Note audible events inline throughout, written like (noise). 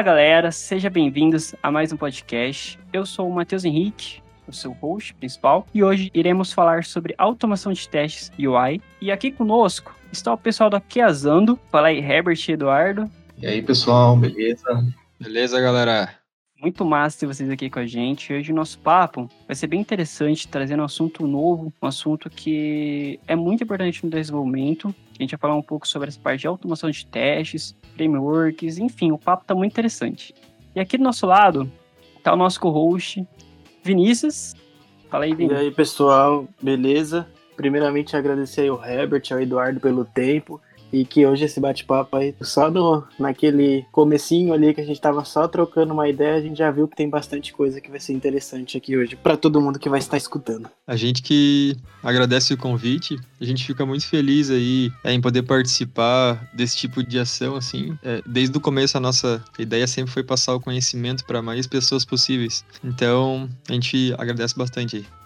Fala galera, sejam bem-vindos a mais um podcast. Eu sou o Matheus Henrique, o seu host principal, e hoje iremos falar sobre automação de testes UI. E aqui conosco está o pessoal da Keazando. Fala aí, Herbert e Eduardo. E aí, pessoal, beleza? Beleza, galera? Muito massa ter vocês aqui com a gente. Hoje o nosso papo vai ser bem interessante, trazendo um assunto novo, um assunto que é muito importante no desenvolvimento. A gente vai falar um pouco sobre essa parte de automação de testes, frameworks, enfim, o papo tá muito interessante. E aqui do nosso lado tá o nosso co-host, Vinícius. Fala aí, Vinícius. E aí, pessoal, beleza? Primeiramente, agradecer ao Herbert, ao Eduardo pelo tempo e que hoje esse bate-papo aí, só no, naquele comecinho ali que a gente tava só trocando uma ideia, a gente já viu que tem bastante coisa que vai ser interessante aqui hoje para todo mundo que vai estar escutando. A gente que agradece o convite, a gente fica muito feliz aí é, em poder participar desse tipo de ação, assim. É, desde o começo a nossa ideia sempre foi passar o conhecimento para mais pessoas possíveis. Então, a gente agradece bastante aí.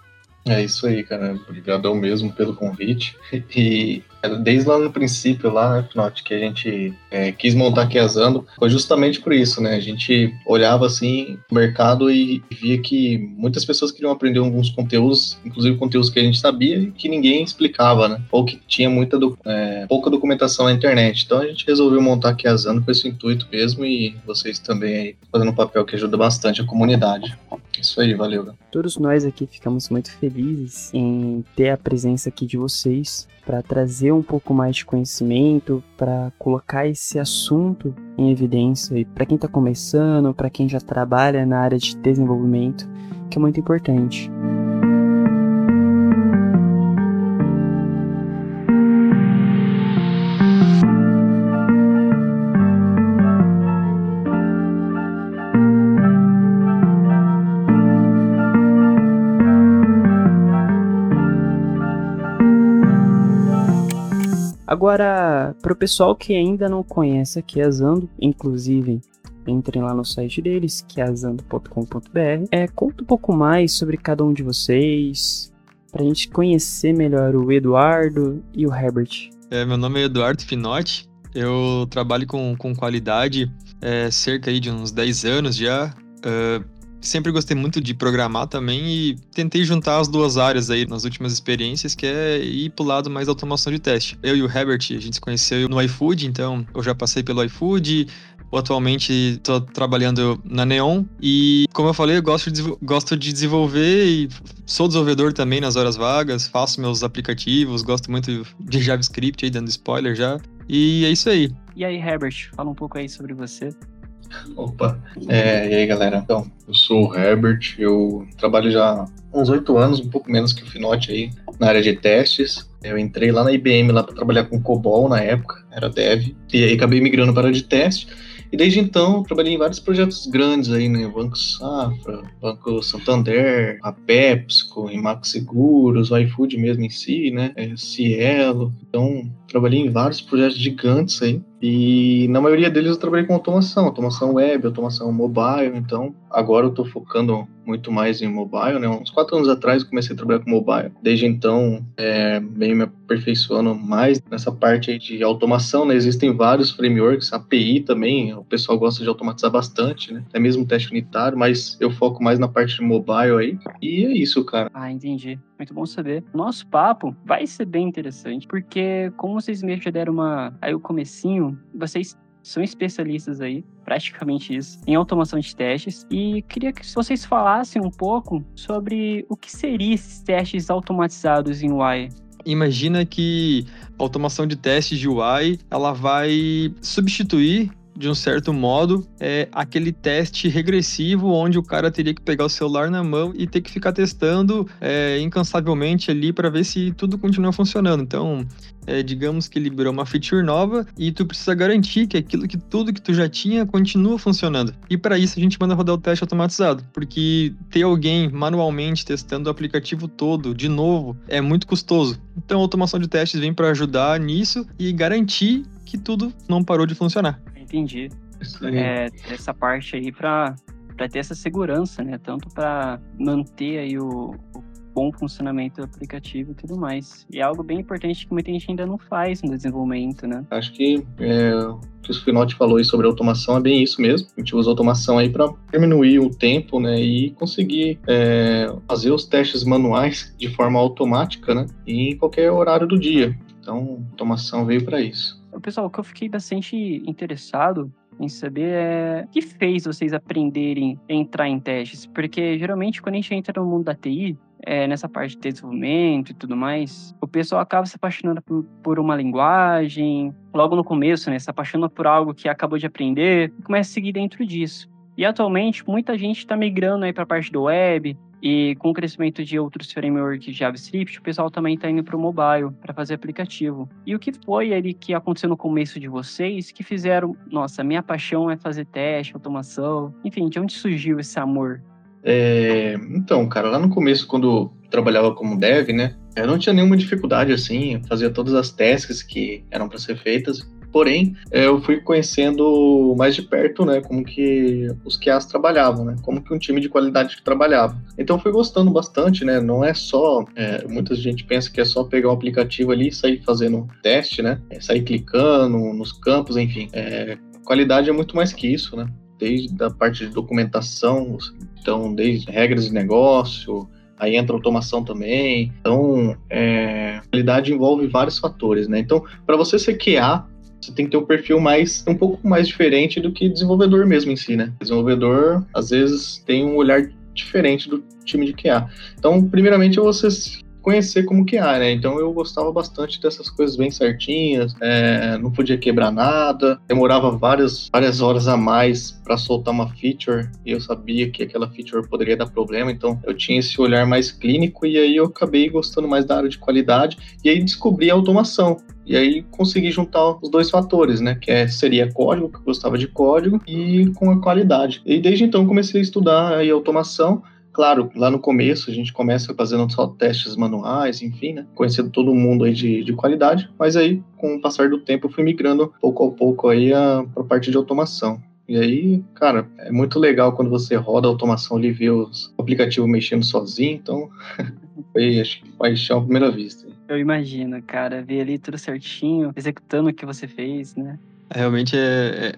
É isso aí, cara. Obrigadão mesmo pelo convite. E desde lá no princípio, lá, né, que a gente é, quis montar aqui Asando, foi justamente por isso, né? A gente olhava assim o mercado e via que muitas pessoas queriam aprender alguns conteúdos, inclusive conteúdos que a gente sabia e que ninguém explicava, né? Ou que tinha muita do, é, pouca documentação na internet. Então a gente resolveu montar aqui Asando com esse intuito mesmo e vocês também aí fazendo um papel que ajuda bastante a comunidade. Isso aí, valeu. Todos nós aqui ficamos muito felizes em ter a presença aqui de vocês para trazer um pouco mais de conhecimento, para colocar esse assunto em evidência e para quem está começando, para quem já trabalha na área de desenvolvimento, que é muito importante. Agora, para o pessoal que ainda não conhece aqui a Zando, inclusive entrem lá no site deles, que é azando.com.br. É, conta um pouco mais sobre cada um de vocês, para a gente conhecer melhor o Eduardo e o Herbert. É, meu nome é Eduardo Finotti, eu trabalho com, com qualidade é, cerca aí de uns 10 anos já. Uh, sempre gostei muito de programar também e tentei juntar as duas áreas aí nas últimas experiências, que é ir pro lado mais automação de teste. Eu e o Herbert, a gente se conheceu no iFood, então eu já passei pelo iFood, atualmente estou trabalhando na Neon e, como eu falei, eu gosto de, gosto de desenvolver e sou desenvolvedor também nas horas vagas, faço meus aplicativos, gosto muito de JavaScript aí, dando spoiler já. E é isso aí. E aí, Herbert, fala um pouco aí sobre você. Opa, é, e aí galera? Então, eu sou o Herbert, eu trabalho já uns oito anos, um pouco menos que o Finote aí, na área de testes. Eu entrei lá na IBM lá para trabalhar com COBOL na época, era dev, e aí acabei migrando para a área de teste. E desde então trabalhei em vários projetos grandes aí, né? Banco Safra, Banco Santander, a PepsiCo, Max Seguros, o iFood mesmo em si, né? É, Cielo. Então trabalhei em vários projetos gigantes aí. E na maioria deles eu trabalhei com automação, automação web, automação mobile. Então agora eu estou focando muito mais em mobile, né? Uns quatro anos atrás eu comecei a trabalhar com mobile. Desde então, é, bem me aperfeiçoando mais nessa parte de automação, né? Existem vários frameworks, API também, o pessoal gosta de automatizar bastante, né? É mesmo teste unitário, mas eu foco mais na parte de mobile aí. E é isso, cara. Ah, entendi. Muito bom saber. Nosso papo vai ser bem interessante, porque como vocês mesmo já deram uma aí o comecinho, vocês são especialistas aí, praticamente isso, em automação de testes. E queria que vocês falassem um pouco sobre o que seriam esses testes automatizados em UI. Imagina que a automação de testes de UI ela vai substituir de um certo modo, é aquele teste regressivo onde o cara teria que pegar o celular na mão e ter que ficar testando é, incansavelmente ali para ver se tudo continua funcionando. Então, é, digamos que liberou uma feature nova e tu precisa garantir que aquilo que tudo que tu já tinha continua funcionando. E para isso a gente manda rodar o teste automatizado, porque ter alguém manualmente testando o aplicativo todo de novo é muito custoso. Então a automação de testes vem para ajudar nisso e garantir que tudo não parou de funcionar entendi. É, essa parte aí para ter essa segurança, né? Tanto para manter aí o, o, bom funcionamento do aplicativo e tudo mais. E é algo bem importante que muita gente ainda não faz no desenvolvimento, né? Acho que é, o que o Finotti falou aí sobre automação é bem isso mesmo. A gente usa automação aí para diminuir o tempo, né, e conseguir é, fazer os testes manuais de forma automática, né, em qualquer horário do dia. Então, automação veio para isso. Pessoal, o que eu fiquei bastante interessado em saber é o que fez vocês aprenderem a entrar em testes? Porque geralmente quando a gente entra no mundo da TI, é, nessa parte de desenvolvimento e tudo mais, o pessoal acaba se apaixonando por, uma linguagem, logo no começo, né? Se apaixona por algo que acabou de aprender e começa a seguir dentro disso. E atualmente muita gente está migrando aí para a parte do web, e com o crescimento de outros frameworks de JavaScript, o pessoal também está indo para o mobile para fazer aplicativo. E o que foi ali que aconteceu no começo de vocês que fizeram, nossa, minha paixão é fazer teste, automação, enfim, de onde surgiu esse amor? É, então, cara, lá no começo, quando trabalhava como dev, né, eu não tinha nenhuma dificuldade assim, fazia todas as tasks que eram para ser feitas. Porém, é, eu fui conhecendo mais de perto, né, como que os QAs trabalhavam, né, como que um time de qualidade trabalhava. Então, fui gostando bastante, né, não é só, é, muita gente pensa que é só pegar um aplicativo ali e sair fazendo teste, né, é sair clicando nos campos, enfim. É, qualidade é muito mais que isso, né, desde a parte de documentação, então, desde regras de negócio, aí entra automação também. Então, é, qualidade envolve vários fatores, né? Então, para você ser QA, você tem que ter um perfil mais um pouco mais diferente do que desenvolvedor mesmo em si, né? Desenvolvedor às vezes tem um olhar diferente do time de QA. Então, primeiramente, você conhecer como que é, né? Então eu gostava bastante dessas coisas bem certinhas, é, não podia quebrar nada, demorava várias, várias horas a mais para soltar uma feature e eu sabia que aquela feature poderia dar problema, então eu tinha esse olhar mais clínico e aí eu acabei gostando mais da área de qualidade e aí descobri a automação. E aí consegui juntar os dois fatores, né? Que é, seria código, que eu gostava de código, e com a qualidade. E desde então comecei a estudar aí automação Claro, lá no começo a gente começa fazendo só testes manuais, enfim, né? Conhecendo todo mundo aí de, de qualidade, mas aí, com o passar do tempo, eu fui migrando pouco a pouco aí para a parte de automação. E aí, cara, é muito legal quando você roda a automação ali, vê os aplicativos mexendo sozinho, então (laughs) foi, acho que paixão à primeira vista. Eu imagino, cara, ver ali tudo certinho, executando o que você fez, né? Realmente é,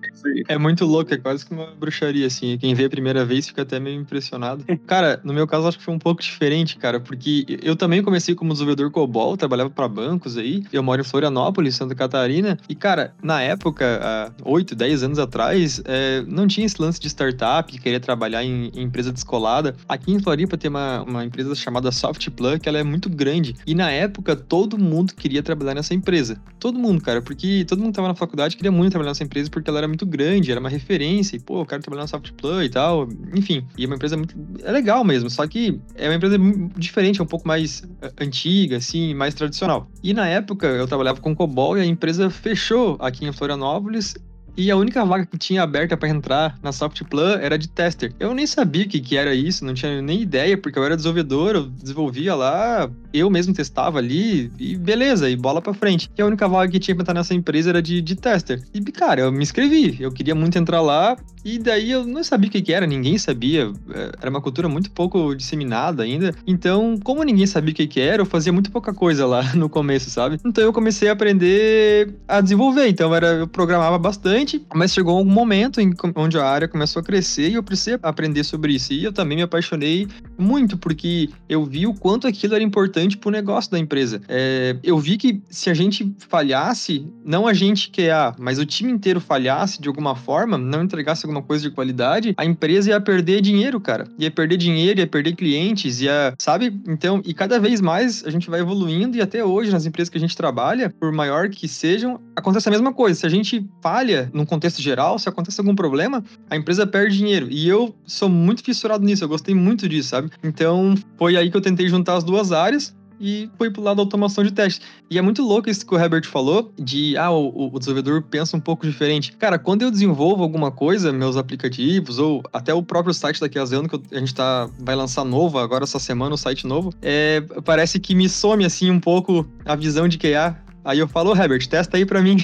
é, é, muito louco, é quase que uma bruxaria, assim. Quem vê a primeira vez fica até meio impressionado. (laughs) Cara, no meu caso, acho que foi um pouco diferente, cara, porque eu também comecei como desenvolvedor COBOL, trabalhava para bancos aí. Eu moro em Florianópolis, Santa Catarina. E, cara, na época, há 8, 10 anos atrás, é, não tinha esse lance de startup, querer trabalhar em, em, empresa descolada. Aqui em Floripa tem uma, uma empresa chamada Softplug, que ela é muito grande. E na época, todo mundo queria trabalhar nessa empresa. Todo mundo, cara, porque todo mundo tava na faculdade queria muito trabalhar nessa empresa porque ela era muito grande, era uma referência, e pô, eu quero trabalhar na Softplay e tal. Enfim, e é uma empresa muito. É legal mesmo, só que é uma empresa diferente, é um pouco mais eh, antiga, assim, mais tradicional. E na época eu trabalhava com COBOL e a empresa fechou aqui em Florianópolis e a única vaga que tinha aberta para entrar na Softplan era de tester. Eu nem sabia o que, que era isso, não tinha nem ideia, porque eu era desenvolvedor, eu desenvolvia lá, eu mesmo testava ali, e beleza, e bola para frente. E a única vaga que tinha pra entrar nessa empresa era de, de tester. E, cara, eu me inscrevi, eu queria muito entrar lá, e daí eu não sabia o que, que era, ninguém sabia, é, era uma cultura muito pouco disseminada ainda. Então, como ninguém sabia o que, que era, eu fazia muito pouca coisa lá (laughs) no começo, sabe? Então eu comecei a aprender a desenvolver, então era, eu programava bastante mas chegou um momento em, onde a área começou a crescer e eu precisei aprender sobre isso. E eu também me apaixonei muito, porque eu vi o quanto aquilo era importante para o negócio da empresa. É, eu vi que se a gente falhasse, não a gente que é, mas o time inteiro falhasse de alguma forma, não entregasse alguma coisa de qualidade, a empresa ia perder dinheiro, cara. Ia perder dinheiro, ia perder clientes, ia, sabe? Então, e cada vez mais a gente vai evoluindo e até hoje nas empresas que a gente trabalha, por maior que sejam, acontece a mesma coisa. Se a gente falha num contexto geral, se acontece algum problema, a empresa perde dinheiro. E eu sou muito fissurado nisso, eu gostei muito disso, sabe? Então, foi aí que eu tentei juntar as duas áreas e fui pro lado da automação de teste. E é muito louco isso que o Herbert falou, de, ah, o, o, desenvolvedor pensa um pouco diferente. Cara, quando eu desenvolvo alguma coisa, meus aplicativos, ou até o próprio site da Kiazano, que a gente tá, vai lançar novo, agora essa semana, o site novo, é, parece que me some, assim, um pouco a visão de QA. Aí eu falo, Herbert, testa aí para mim.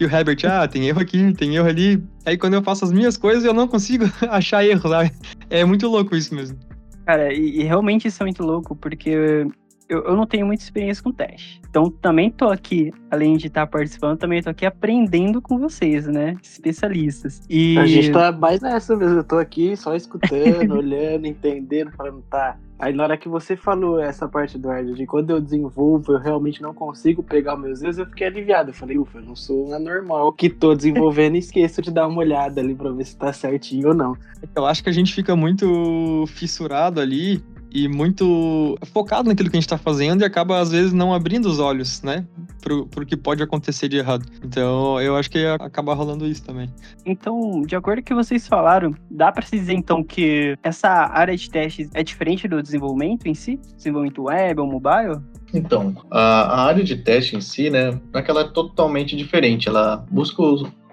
E o Herbert, ah, tem erro aqui, tem erro ali. Aí quando eu faço as minhas coisas, eu não consigo (laughs) achar erro, sabe? É muito louco isso mesmo. Cara, e, e realmente isso é muito louco, porque eu, eu não tenho muita experiência com teste. Então também tô aqui, além de estar participando, também tô aqui aprendendo com vocês, né? Especialistas. E... A gente tá mais nessa mesmo. Eu tô aqui só escutando, (laughs) olhando, entendendo, falando, tá. Aí na hora que você falou essa parte, Eduardo, de quando eu desenvolvo, eu realmente não consigo pegar meus erros, eu fiquei aliviado. Eu falei, ufa, eu não sou um anormal que tô desenvolvendo e esqueço de dar uma olhada ali pra ver se tá certinho ou não. Eu acho que a gente fica muito fissurado ali e muito focado naquilo que a gente está fazendo e acaba, às vezes, não abrindo os olhos, né? Pro, pro que pode acontecer de errado. Então, eu acho que acaba rolando isso também. Então, de acordo com o que vocês falaram, dá para se dizer, então, que essa área de testes é diferente do desenvolvimento em si? Desenvolvimento web ou mobile? Então, a, a área de teste em si, né, é que ela é totalmente diferente. Ela busca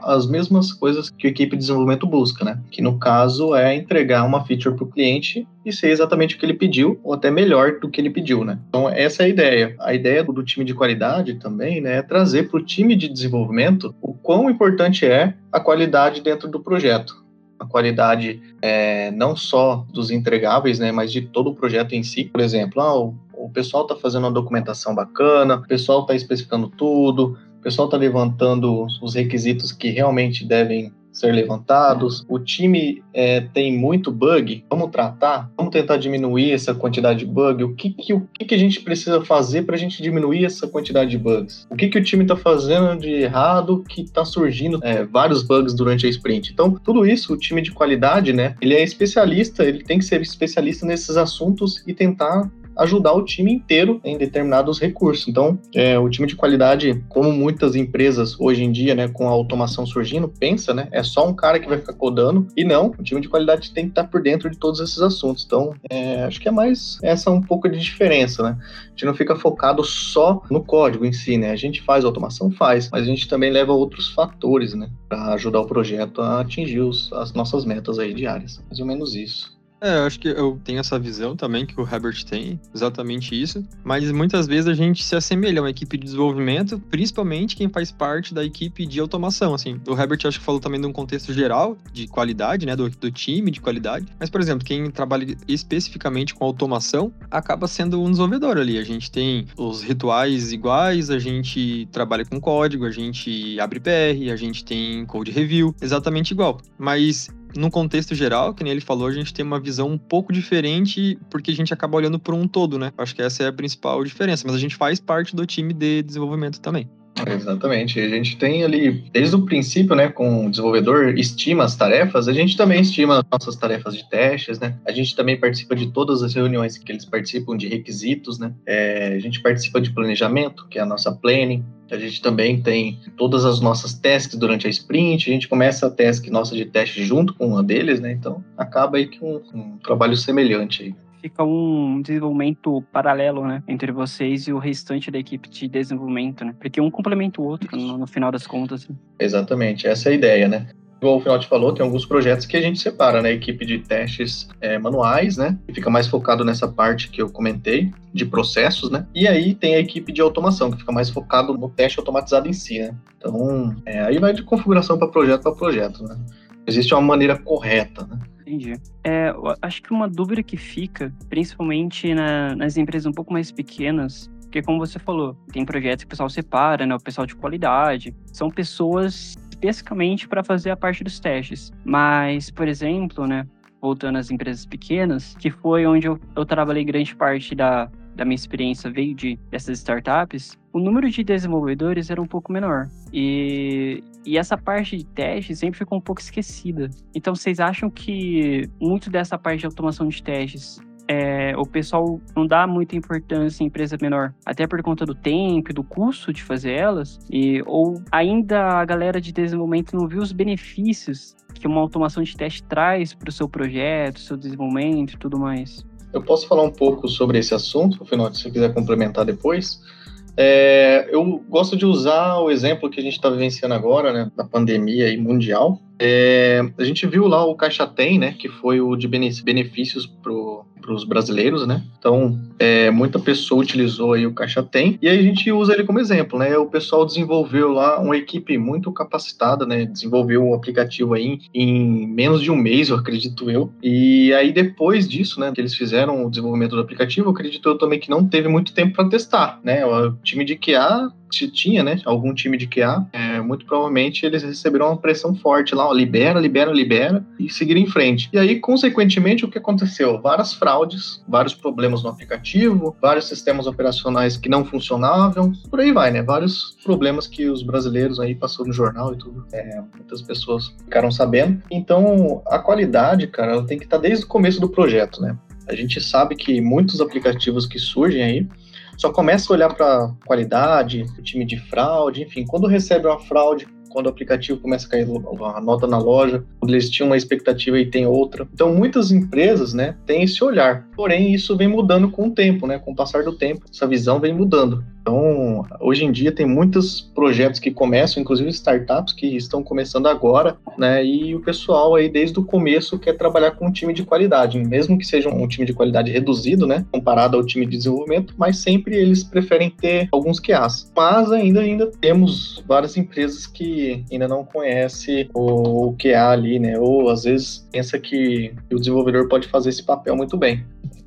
as mesmas coisas que a equipe de desenvolvimento busca, né? Que no caso é entregar uma feature para o cliente e ser exatamente o que ele pediu, ou até melhor do que ele pediu, né? Então, essa é a ideia. A ideia do time de qualidade também, né, é trazer para o time de desenvolvimento o quão importante é a qualidade dentro do projeto. A qualidade é, não só dos entregáveis, né, mas de todo o projeto em si. Por exemplo, ah, o, o pessoal está fazendo uma documentação bacana, o pessoal está especificando tudo, pessoal está levantando os requisitos que realmente devem ser levantados. O time é, tem muito bug. Vamos tratar, vamos tentar diminuir essa quantidade de bug. O que, que, o que, que a gente precisa fazer para a gente diminuir essa quantidade de bugs? O que, que o time está fazendo de errado que está surgindo é, vários bugs durante a sprint? Então, tudo isso, o time de qualidade, né? Ele é especialista, ele tem que ser especialista nesses assuntos e tentar ajudar o time inteiro em determinados recursos. Então, é, o time de qualidade, como muitas empresas hoje em dia, né, com a automação surgindo, pensa, né, é só um cara que vai ficar codando e não, o time de qualidade tem que estar por dentro de todos esses assuntos. Então, é, acho que é mais essa um pouco de diferença, né? A gente não fica focado só no código em si, né? A gente faz automação, faz, mas a gente também leva outros fatores, né, para ajudar o projeto a atingir os, as nossas metas aí diárias. Mais ou menos isso. É, eu acho que eu tenho essa visão também que o Herbert tem, exatamente isso. Mas muitas vezes a gente se assemelha a uma equipe de desenvolvimento, principalmente quem faz parte da equipe de automação. Assim, o Herbert acho que falou também de um contexto geral de qualidade, né, do, do time de qualidade. Mas, por exemplo, quem trabalha especificamente com automação acaba sendo um desenvolvedor ali. A gente tem os rituais iguais, a gente trabalha com código, a gente abre PR, a gente tem code review, exatamente igual. Mas no contexto geral, que nem ele falou, a gente tem uma visão um pouco diferente, porque a gente acaba olhando por um todo, né? Acho que essa é a principal diferença, mas a gente faz parte do time de desenvolvimento também. Exatamente. A gente tem ali, desde o princípio, né, com o desenvolvedor estima as tarefas, a gente também estima nossas tarefas de testes, né? A gente também participa de todas as reuniões que eles participam de requisitos, né? É, a gente participa de planejamento, que é a nossa planning. A gente também tem todas as nossas tasks durante a sprint. A gente começa a task nossa de teste junto com uma deles, né? Então acaba aí com um, um trabalho semelhante aí fica um desenvolvimento paralelo, né, entre vocês e o restante da equipe de desenvolvimento, né? Porque um complementa o outro no, no final das contas. Né? Exatamente, essa é a ideia, né? Igual o final te falou, tem alguns projetos que a gente separa, né? Equipe de testes é, manuais, né? Que fica mais focado nessa parte que eu comentei, de processos, né? E aí tem a equipe de automação, que fica mais focado no teste automatizado em si, né? Então, é, aí vai de configuração para projeto para projeto, né? Existe uma maneira correta, né? Entendi. É, acho que uma dúvida que fica, principalmente na, nas empresas um pouco mais pequenas, porque como você falou, tem projetos que o pessoal separa, né? O pessoal de qualidade. São pessoas especificamente para fazer a parte dos testes. Mas, por exemplo, né? Voltando às empresas pequenas, que foi onde eu, eu trabalhei grande parte da, da minha experiência veio de dessas startups, o número de desenvolvedores era um pouco menor. E, e essa parte de teste sempre ficou um pouco esquecida. Então, vocês acham que muito dessa parte de automação de testes é, o pessoal não dá muita importância em empresa menor, até por conta do tempo do custo de fazer elas, e, ou ainda a galera de desenvolvimento não viu os benefícios que uma automação de teste traz para o seu projeto, seu desenvolvimento e tudo mais. Eu posso falar um pouco sobre esse assunto, afinal, se você quiser complementar depois. É, eu gosto de usar o exemplo que a gente está vivenciando agora, né, da pandemia aí mundial. É, a gente viu lá o Caixa Tem, né, que foi o de benefícios para para os brasileiros, né? Então, é, muita pessoa utilizou aí o Caixa Tem e aí a gente usa ele como exemplo, né? O pessoal desenvolveu lá uma equipe muito capacitada, né? Desenvolveu o um aplicativo aí em menos de um mês, eu acredito eu. E aí depois disso, né, que eles fizeram o desenvolvimento do aplicativo, eu acredito eu também que não teve muito tempo para testar, né? O time de QA se tinha, né, algum time de QA, é, muito provavelmente eles receberam uma pressão forte lá, ó, libera, libera, libera e seguir em frente. E aí, consequentemente, o que aconteceu? Várias fraudes, vários problemas no aplicativo, vários sistemas operacionais que não funcionavam, por aí vai, né? Vários problemas que os brasileiros aí passou no jornal e tudo. É, muitas pessoas ficaram sabendo. Então, a qualidade, cara, ela tem que estar desde o começo do projeto, né? A gente sabe que muitos aplicativos que surgem aí só começa a olhar para qualidade, o time de fraude, enfim, quando recebe uma fraude, quando o aplicativo começa a cair a nota na loja, quando eles tinham uma expectativa e tem outra. Então, muitas empresas, né, têm esse olhar. Porém, isso vem mudando com o tempo, né, com o passar do tempo, essa visão vem mudando. Então, hoje em dia tem muitos projetos que começam, inclusive startups que estão começando agora, né? E o pessoal aí desde o começo quer trabalhar com um time de qualidade, mesmo que seja um time de qualidade reduzido, né, comparado ao time de desenvolvimento, mas sempre eles preferem ter alguns QAs. Mas ainda ainda temos várias empresas que ainda não conhecem o QA ali, né? Ou às vezes pensa que o desenvolvedor pode fazer esse papel muito bem.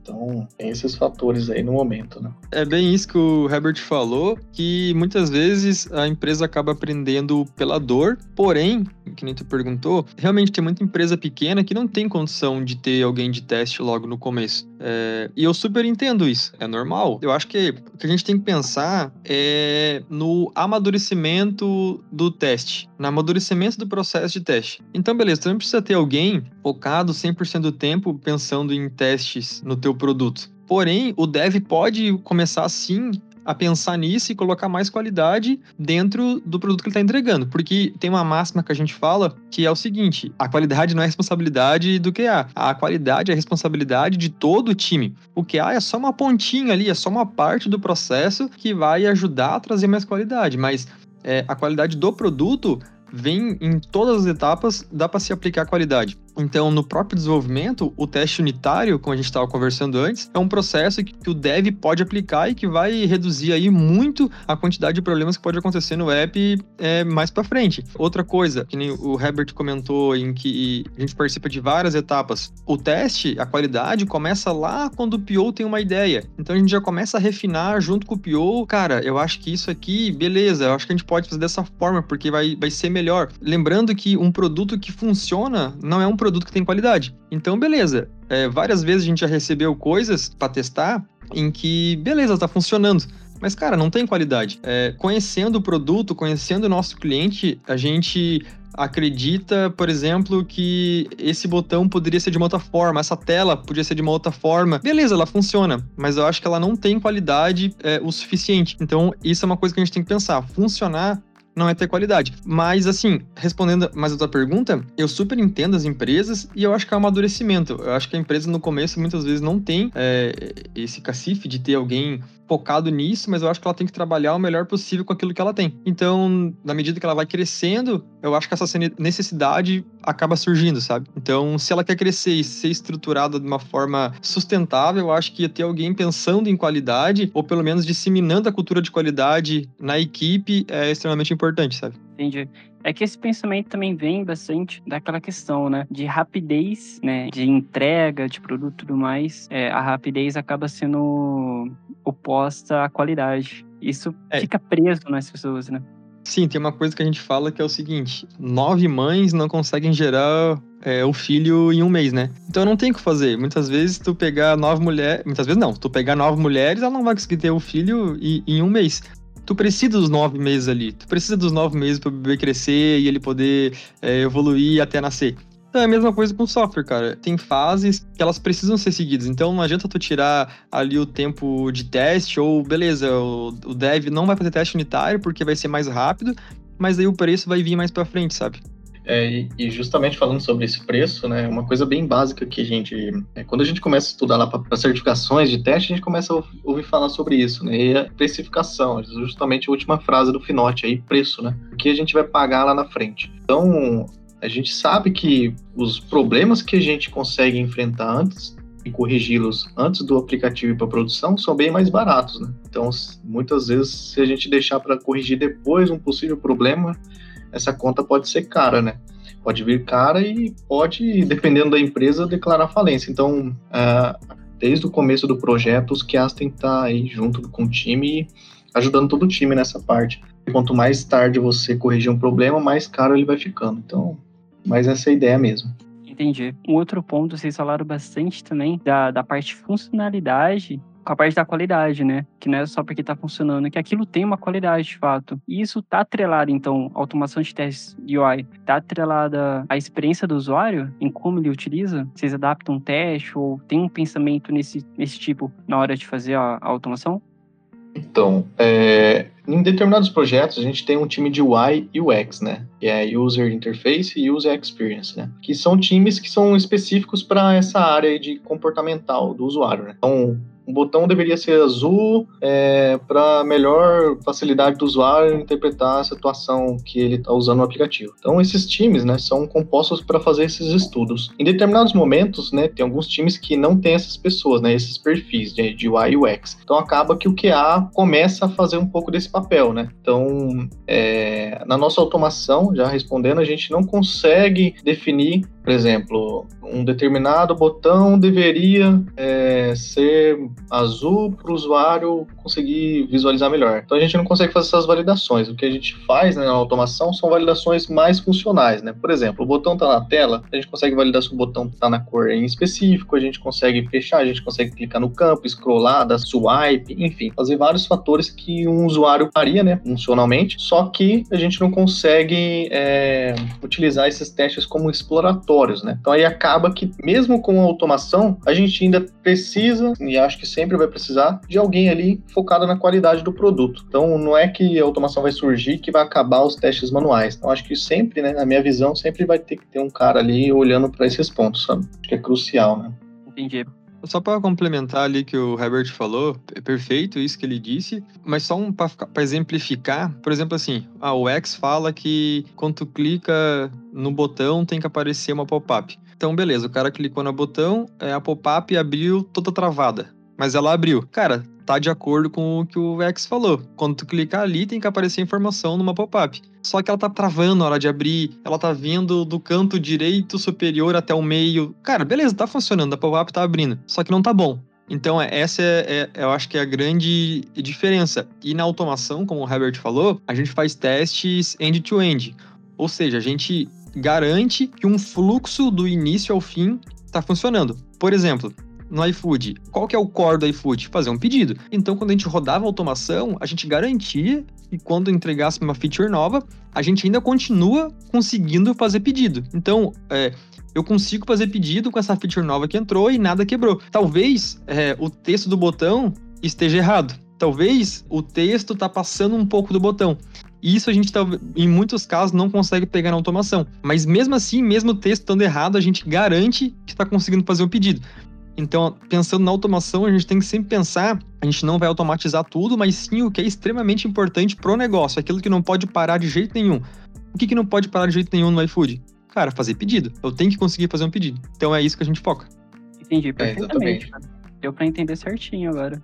Então, tem esses fatores aí no momento, né? É bem isso que o Herbert falou, que muitas vezes a empresa acaba aprendendo pela dor, porém, que nem tu perguntou, realmente tem muita empresa pequena que não tem condição de ter alguém de teste logo no começo. É, e eu super entendo isso, é normal. Eu acho que o que a gente tem que pensar é no amadurecimento do teste, no amadurecimento do processo de teste. Então, beleza, tu não precisa ter alguém focado 100% do tempo pensando em testes no teu produto. Porém, o dev pode começar sim a pensar nisso e colocar mais qualidade dentro do produto que ele está entregando. Porque tem uma máxima que a gente fala que é o seguinte: a qualidade não é responsabilidade do QA. A qualidade é responsabilidade de todo o time. O QA é só uma pontinha ali, é só uma parte do processo que vai ajudar a trazer mais qualidade. Mas é, a qualidade do produto vem em todas as etapas, dá para se aplicar qualidade. Então, no próprio desenvolvimento, o teste unitário, como a gente estava conversando antes, é um processo que, o dev pode aplicar e que vai reduzir aí muito a quantidade de problemas que pode acontecer no app é, mais para frente. Outra coisa, que nem o Herbert comentou, em que a gente participa de várias etapas. O teste, a qualidade, começa lá quando o PO tem uma ideia. Então, a gente já começa a refinar junto com o PO. Cara, eu acho que isso aqui, beleza, eu acho que a gente pode fazer dessa forma, porque vai, vai ser melhor. Lembrando que um produto que funciona não é um produto produto que tem qualidade. Então, beleza. É, várias vezes a gente já recebeu coisas para testar em que, beleza, tá funcionando. Mas, cara, não tem qualidade. É, conhecendo o produto, conhecendo o nosso cliente, a gente acredita, por exemplo, que esse botão poderia ser de uma outra forma, essa tela podia ser de uma outra forma. Beleza, ela funciona, mas eu acho que ela não tem qualidade é, o suficiente. Então, isso é uma coisa que a gente tem que pensar. Funcionar não é ter qualidade. Mas, assim, respondendo mais a tua pergunta, eu super entendo as empresas e eu acho que é um amadurecimento. Eu acho que a empresa no começo muitas vezes não tem é, esse cacife de ter alguém focado nisso, mas eu acho que ela tem que trabalhar o melhor possível com aquilo que ela tem. Então, na medida que ela vai crescendo, eu acho que essa necessidade acaba surgindo, sabe? Então, se ela quer crescer e ser estruturada de uma forma sustentável, eu acho que ter alguém pensando em qualidade, ou pelo menos disseminando a cultura de qualidade na equipe, é extremamente importante, sabe? Entendi. É que esse pensamento também vem bastante daquela questão, né? De rapidez, né? De entrega de produto e tudo mais. É, a rapidez acaba sendo oposta à qualidade. Isso é. fica preso nas pessoas, né? Sim, tem uma coisa que a gente fala que é o seguinte: nove mães não conseguem gerar é, o filho em um mês, né? Então não tem o que fazer. Muitas vezes tu pegar nove mulheres. Muitas vezes não, tu pegar nove mulheres, ela não vai conseguir ter o filho em, em um mês tu precisa dos nove meses ali. Tu precisa dos nove meses para o bebê crescer e ele poder é, evoluir até nascer. Então é a mesma coisa com software, cara. Tem fases que elas precisam ser seguidas. Então não adianta tu tirar ali o tempo de teste, ou beleza, o, o dev não vai fazer teste unitário porque vai ser mais rápido, mas aí o preço vai vir mais para frente, sabe? É, e justamente falando sobre esse preço, né, uma coisa bem básica que a gente, é, quando a gente começa a estudar lá para certificações de teste, a gente começa a ouvir falar sobre isso, né, e a precificação, justamente a última frase do Finote aí, preço, né, o que a gente vai pagar lá na frente. Então, a gente sabe que os problemas que a gente consegue enfrentar antes e corrigi-los antes do aplicativo ir para produção são bem mais baratos, né? Então, muitas vezes, se a gente deixar para corrigir depois um possível problema, essa conta pode ser cara, né? Pode vir cara e pode, dependendo da empresa, declarar falência. Então, uh, desde o começo do projeto, os QAs têm que estar aí junto com o time ajudando todo o time nessa parte. Quanto mais tarde você corrigir um problema, mais caro ele vai ficando. Então, mas essa é a ideia mesmo. Entendi. Um outro ponto, vocês falaram bastante também da, da parte de funcionalidade com a parte da qualidade, né? Que não é só porque está funcionando, que aquilo tem uma qualidade de fato. E isso está atrelado, então, automação de testes UI, está atrelada à experiência do usuário, em como ele utiliza? Vocês adaptam um teste ou tem um pensamento nesse, nesse tipo na hora de fazer a, a automação? Então, é, em determinados projetos a gente tem um time de UI e UX, né? Que é User Interface e User Experience, né? Que são times que são específicos para essa área de comportamental do usuário, né? Então, o botão deveria ser azul é, para melhor facilidade do usuário interpretar a situação que ele está usando no aplicativo. Então, esses times né, são compostos para fazer esses estudos. Em determinados momentos, né, tem alguns times que não têm essas pessoas, né, esses perfis de, de UI e UX. Então, acaba que o QA começa a fazer um pouco desse papel. Né? Então, é, na nossa automação, já respondendo, a gente não consegue definir por exemplo, um determinado botão deveria é, ser azul para o usuário conseguir visualizar melhor. Então a gente não consegue fazer essas validações. O que a gente faz né, na automação são validações mais funcionais. Né? Por exemplo, o botão está na tela, a gente consegue validar se o botão está na cor em específico, a gente consegue fechar, a gente consegue clicar no campo, scrollar, dar swipe, enfim, fazer vários fatores que um usuário faria né, funcionalmente, só que a gente não consegue é, utilizar esses testes como exploratório né? Então aí acaba que, mesmo com a automação, a gente ainda precisa, e acho que sempre vai precisar, de alguém ali focado na qualidade do produto. Então não é que a automação vai surgir que vai acabar os testes manuais. Então acho que sempre, né, na minha visão, sempre vai ter que ter um cara ali olhando para esses pontos, sabe? Acho que é crucial, né? Entendi. Só para complementar ali que o Herbert falou, é perfeito isso que ele disse, mas só um para exemplificar, por exemplo assim, ah, o fala que quando tu clica no botão tem que aparecer uma pop-up. Então beleza, o cara clicou no botão, é, a pop-up abriu toda travada, mas ela abriu. Cara, tá de acordo com o que o X falou. Quando tu clicar ali, tem que aparecer informação numa pop-up. Só que ela tá travando na hora de abrir, ela tá vindo do canto direito superior até o meio. Cara, beleza, tá funcionando, a pop-up tá abrindo. Só que não tá bom. Então, é, essa é, é, eu acho que é a grande diferença. E na automação, como o Herbert falou, a gente faz testes end-to-end. -end. Ou seja, a gente garante que um fluxo do início ao fim está funcionando. Por exemplo, no iFood. Qual que é o core do iFood? Fazer um pedido. Então, quando a gente rodava a automação, a gente garantia que quando entregasse uma feature nova, a gente ainda continua conseguindo fazer pedido. Então, é, eu consigo fazer pedido com essa feature nova que entrou e nada quebrou. Talvez é, o texto do botão esteja errado. Talvez o texto está passando um pouco do botão. Isso a gente, tá, em muitos casos, não consegue pegar na automação. Mas mesmo assim, mesmo o texto estando errado, a gente garante que está conseguindo fazer o pedido. Então, pensando na automação, a gente tem que sempre pensar, a gente não vai automatizar tudo, mas sim o que é extremamente importante pro negócio, aquilo que não pode parar de jeito nenhum. O que, que não pode parar de jeito nenhum no iFood? Cara, fazer pedido. Eu tenho que conseguir fazer um pedido. Então é isso que a gente foca. Entendi é, perfeitamente. É, Deu para entender certinho agora.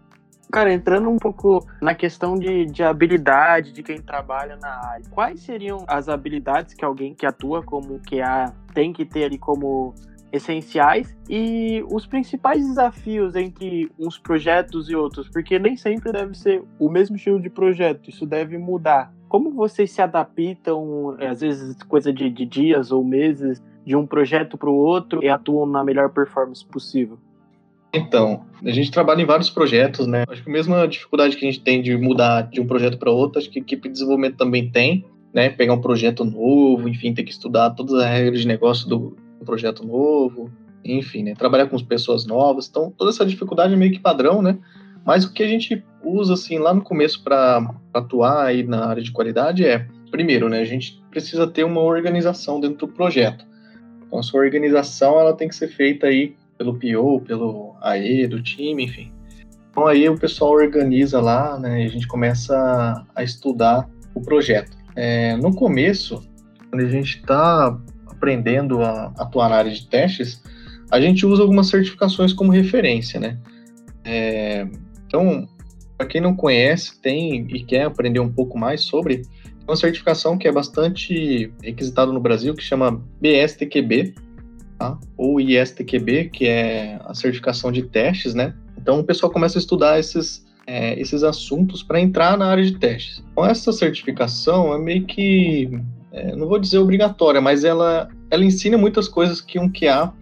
Cara, entrando um pouco na questão de, de habilidade de quem trabalha na área, quais seriam as habilidades que alguém que atua como QA tem que ter ali como essenciais e os principais desafios entre uns projetos e outros, porque nem sempre deve ser o mesmo estilo de projeto, isso deve mudar. Como vocês se adaptam, é, às vezes coisa de, de dias ou meses, de um projeto para o outro e atuam na melhor performance possível? Então, a gente trabalha em vários projetos, né? Acho que a mesma dificuldade que a gente tem de mudar de um projeto para outro, acho que a equipe de desenvolvimento também tem, né? Pegar um projeto novo, enfim, ter que estudar todas as regras de negócio do, um projeto novo, enfim, né? Trabalhar com pessoas novas. Então, toda essa dificuldade é meio que padrão, né? Mas o que a gente usa, assim, lá no começo para atuar aí na área de qualidade é, primeiro, né? A gente precisa ter uma organização dentro do projeto. Então, a sua organização, ela tem que ser feita aí pelo PO, pelo AE do time, enfim. Então, aí o pessoal organiza lá, né? E a gente começa a estudar o projeto. É, no começo, quando a gente está aprendendo a atuar na área de testes, a gente usa algumas certificações como referência, né? É, então, para quem não conhece, tem e quer aprender um pouco mais sobre, uma certificação que é bastante requisitada no Brasil, que chama BSTQB, tá? ou ISTQB, que é a certificação de testes, né? Então o pessoal começa a estudar esses, é, esses assuntos para entrar na área de testes. Então essa certificação é meio que, é, não vou dizer obrigatória, mas ela, ela ensina muitas coisas que um QA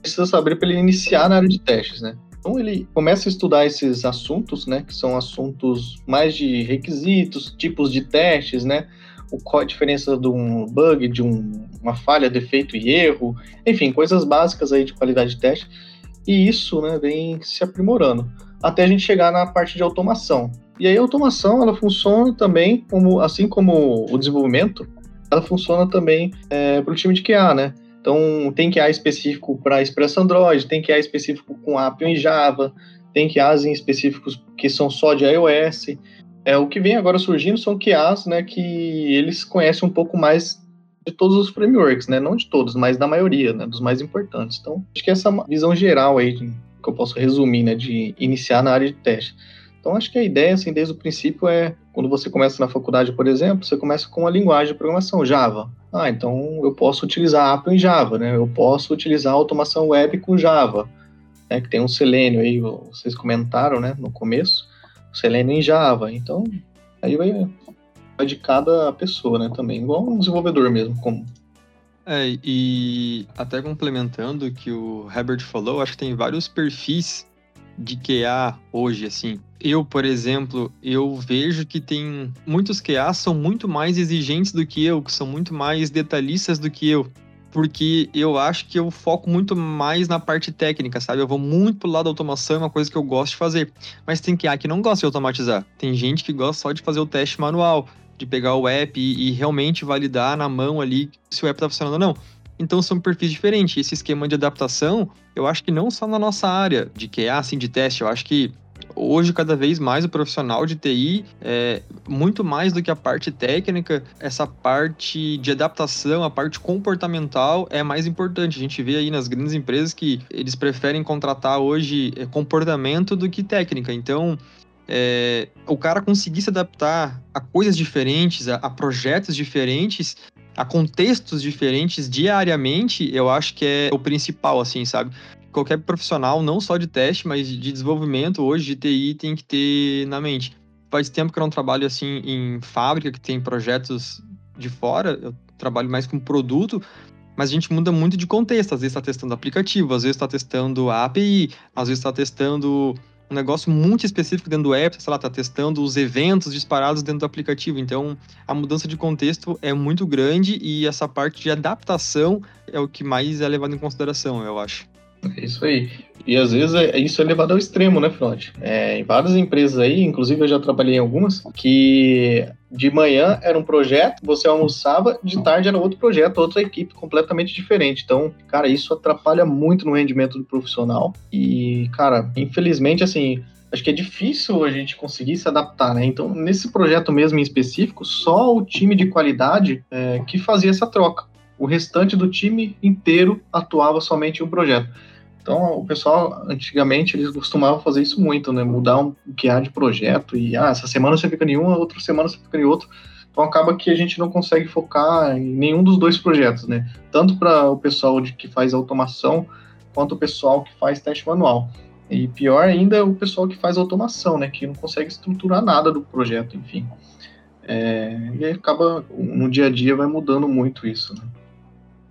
precisa saber para ele iniciar na área de testes, né? Então ele começa a estudar esses assuntos, né, que são assuntos mais de requisitos, tipos de testes, né, o, qual a diferença de um bug, de um, uma falha, defeito e erro, enfim, coisas básicas aí de qualidade de teste. E isso, né, vem se aprimorando até a gente chegar na parte de automação. E aí a automação ela funciona também como, assim como o desenvolvimento, ela funciona também é, para o time de QA, né? Então, tem QA específico para Express Android, tem QA específico com Appium e Java, tem QAs em específicos que são só de iOS. É, o que vem agora surgindo são QAs né, que eles conhecem um pouco mais de todos os frameworks, né? Não de todos, mas da maioria, né? Dos mais importantes. Então, acho que essa visão geral aí que eu posso resumir, né? De iniciar na área de teste. Então, acho que a ideia, assim, desde o princípio é, quando você começa na faculdade, por exemplo, você começa com a linguagem de programação, Java. Ah, então eu posso utilizar Apple em Java, né? Eu posso utilizar automação web com Java, né? Que tem um Selenium aí, vocês comentaram, né? No começo, o Selenium em Java. Então, aí vai, vai de cada pessoa, né? Também, igual um desenvolvedor mesmo, como é, e até complementando o que o Herbert falou, acho que tem vários perfis de QA hoje, assim. Eu, por exemplo, eu vejo que tem muitos QA são muito mais exigentes do que eu, que são muito mais detalhistas do que eu. Porque eu acho que eu foco muito mais na parte técnica, sabe? Eu vou muito pro lado da automação, é uma coisa que eu gosto de fazer. Mas tem QA que não gosta de automatizar. Tem gente que gosta só de fazer o teste manual, de pegar o app e, e realmente validar na mão ali se o app tá funcionando ou não. Então são perfis diferentes. Esse esquema de adaptação, eu acho que não só na nossa área de QA, assim, de teste, eu acho que hoje cada vez mais o profissional de TI é muito mais do que a parte técnica, essa parte de adaptação, a parte comportamental é mais importante. A gente vê aí nas grandes empresas que eles preferem contratar hoje é, comportamento do que técnica. Então, é, o cara conseguir se adaptar a coisas diferentes, a, a projetos diferentes, a contextos diferentes diariamente, eu acho que é o principal, assim, sabe? Qualquer profissional, não só de teste, mas de desenvolvimento hoje, de TI, tem que ter na mente. Faz tempo que eu não trabalho, assim, em fábrica, que tem projetos de fora, eu trabalho mais com produto, mas a gente muda muito de contexto. Às vezes está testando aplicativo, às vezes está testando a API, às vezes está testando um negócio muito específico dentro do app, sei lá, tá testando os eventos disparados dentro do aplicativo. Então, a mudança de contexto é muito grande e essa parte de adaptação é o que mais é levado em consideração, eu acho. É isso aí. E às vezes é, isso é levado ao extremo, né, Front? É, em várias empresas aí, inclusive eu já trabalhei em algumas, que de manhã era um projeto, você almoçava, de tarde era outro projeto, outra equipe completamente diferente. Então, cara, isso atrapalha muito no rendimento do profissional. E, cara, infelizmente, assim, acho que é difícil a gente conseguir se adaptar, né? Então, nesse projeto mesmo em específico, só o time de qualidade é, que fazia essa troca. O restante do time inteiro atuava somente em um projeto. Então, o pessoal, antigamente, eles costumavam fazer isso muito, né? Mudar um, o que há de projeto e, ah, essa semana você fica em uma, outra semana você fica em outro. Então, acaba que a gente não consegue focar em nenhum dos dois projetos, né? Tanto para o pessoal de, que faz automação, quanto o pessoal que faz teste manual. E pior ainda é o pessoal que faz automação, né? Que não consegue estruturar nada do projeto, enfim. É, e acaba, no dia a dia, vai mudando muito isso, né?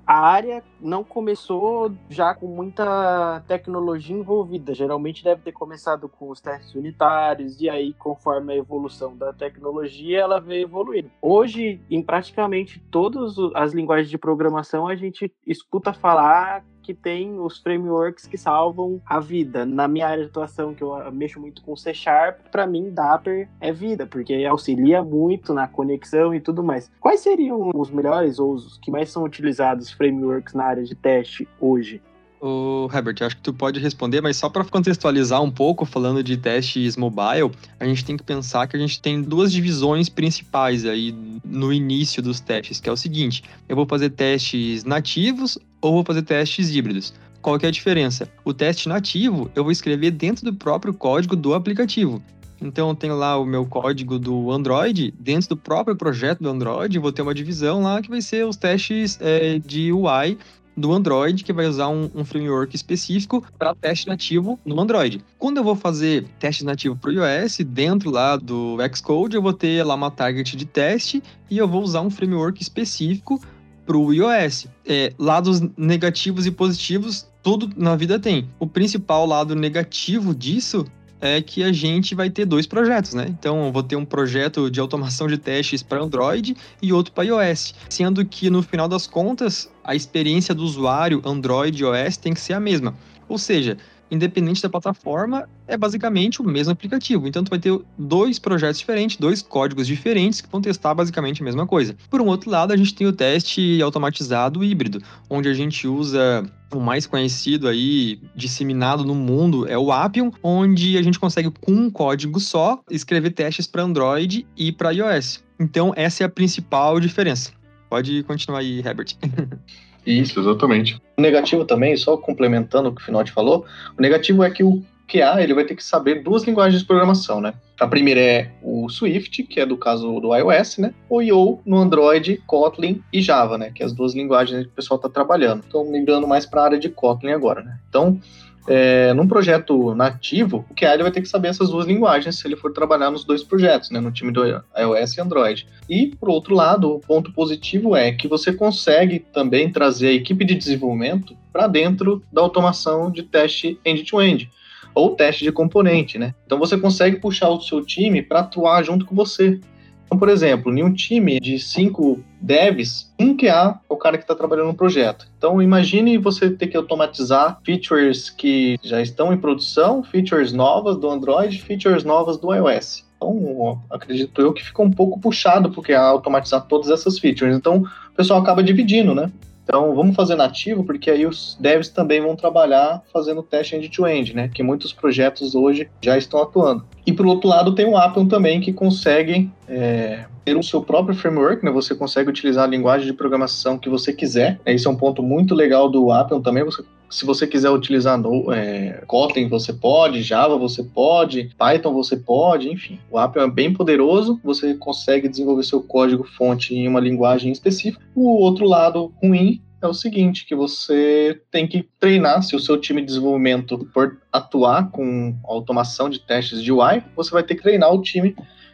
A área não começou já com muita tecnologia envolvida. Geralmente deve ter começado com os testes unitários, e aí, conforme a evolução da tecnologia, ela veio evoluindo. Hoje, em praticamente todas as linguagens de programação, a gente escuta falar que tem os frameworks que salvam a vida. Na minha área de atuação, que eu mexo muito com C Sharp, para mim Dapper é vida, porque auxilia muito na conexão e tudo mais. Quais seriam os melhores ou os que mais são utilizados frameworks na área de teste hoje? O Herbert, acho que tu pode responder, mas só para contextualizar um pouco, falando de testes mobile, a gente tem que pensar que a gente tem duas divisões principais aí no início dos testes, que é o seguinte: eu vou fazer testes nativos ou vou fazer testes híbridos. Qual que é a diferença? O teste nativo eu vou escrever dentro do próprio código do aplicativo. Então eu tenho lá o meu código do Android, dentro do próprio projeto do Android, vou ter uma divisão lá que vai ser os testes é, de UI do Android, que vai usar um, um framework específico para teste nativo no Android. Quando eu vou fazer teste nativo para o iOS, dentro lá do Xcode, eu vou ter lá uma target de teste e eu vou usar um framework específico para o iOS. É, lados negativos e positivos, tudo na vida tem. O principal lado negativo disso é que a gente vai ter dois projetos, né? Então, eu vou ter um projeto de automação de testes para Android e outro para iOS, sendo que no final das contas, a experiência do usuário Android e iOS tem que ser a mesma. Ou seja, independente da plataforma, é basicamente o mesmo aplicativo. Então, tu vai ter dois projetos diferentes, dois códigos diferentes que vão testar basicamente a mesma coisa. Por um outro lado, a gente tem o teste automatizado híbrido, onde a gente usa o mais conhecido aí, disseminado no mundo, é o Appium, onde a gente consegue, com um código só, escrever testes para Android e para iOS. Então, essa é a principal diferença. Pode continuar aí, Herbert. (laughs) Isso, exatamente. O negativo também, só complementando o que o Finotti falou, o negativo é que o QA ele vai ter que saber duas linguagens de programação, né? A primeira é o Swift, que é do caso do iOS, né? Ou IO no Android, Kotlin e Java, né? Que é as duas linguagens que o pessoal está trabalhando. Estou migrando mais para a área de Kotlin agora, né? Então, é, num projeto nativo, o QA vai ter que saber essas duas linguagens se ele for trabalhar nos dois projetos, né, no time do iOS e Android. E, por outro lado, o ponto positivo é que você consegue também trazer a equipe de desenvolvimento para dentro da automação de teste end-to-end. ou teste de componente, né? Então você consegue puxar o seu time para atuar junto com você. Então, por exemplo, em um time de cinco devs, um QA é o cara que está trabalhando no projeto. Então, imagine você ter que automatizar features que já estão em produção, features novas do Android, features novas do iOS. Então, acredito eu que fica um pouco puxado porque automatizar todas essas features. Então, o pessoal acaba dividindo, né? Então, vamos fazer nativo, porque aí os devs também vão trabalhar fazendo teste end-to-end, né? Que muitos projetos hoje já estão atuando. E, por outro lado, tem o Appium também, que consegue é, ter o seu próprio framework, né? Você consegue utilizar a linguagem de programação que você quiser. Esse é um ponto muito legal do Appium também. Você, se você quiser utilizar no, é, Kotlin, você pode, Java você pode, Python você pode, enfim. O Appium é bem poderoso, você consegue desenvolver seu código fonte em uma linguagem específica. O outro lado ruim é o seguinte, que você tem que treinar, se o seu time de desenvolvimento for atuar com automação de testes de UI, você vai ter que treinar o time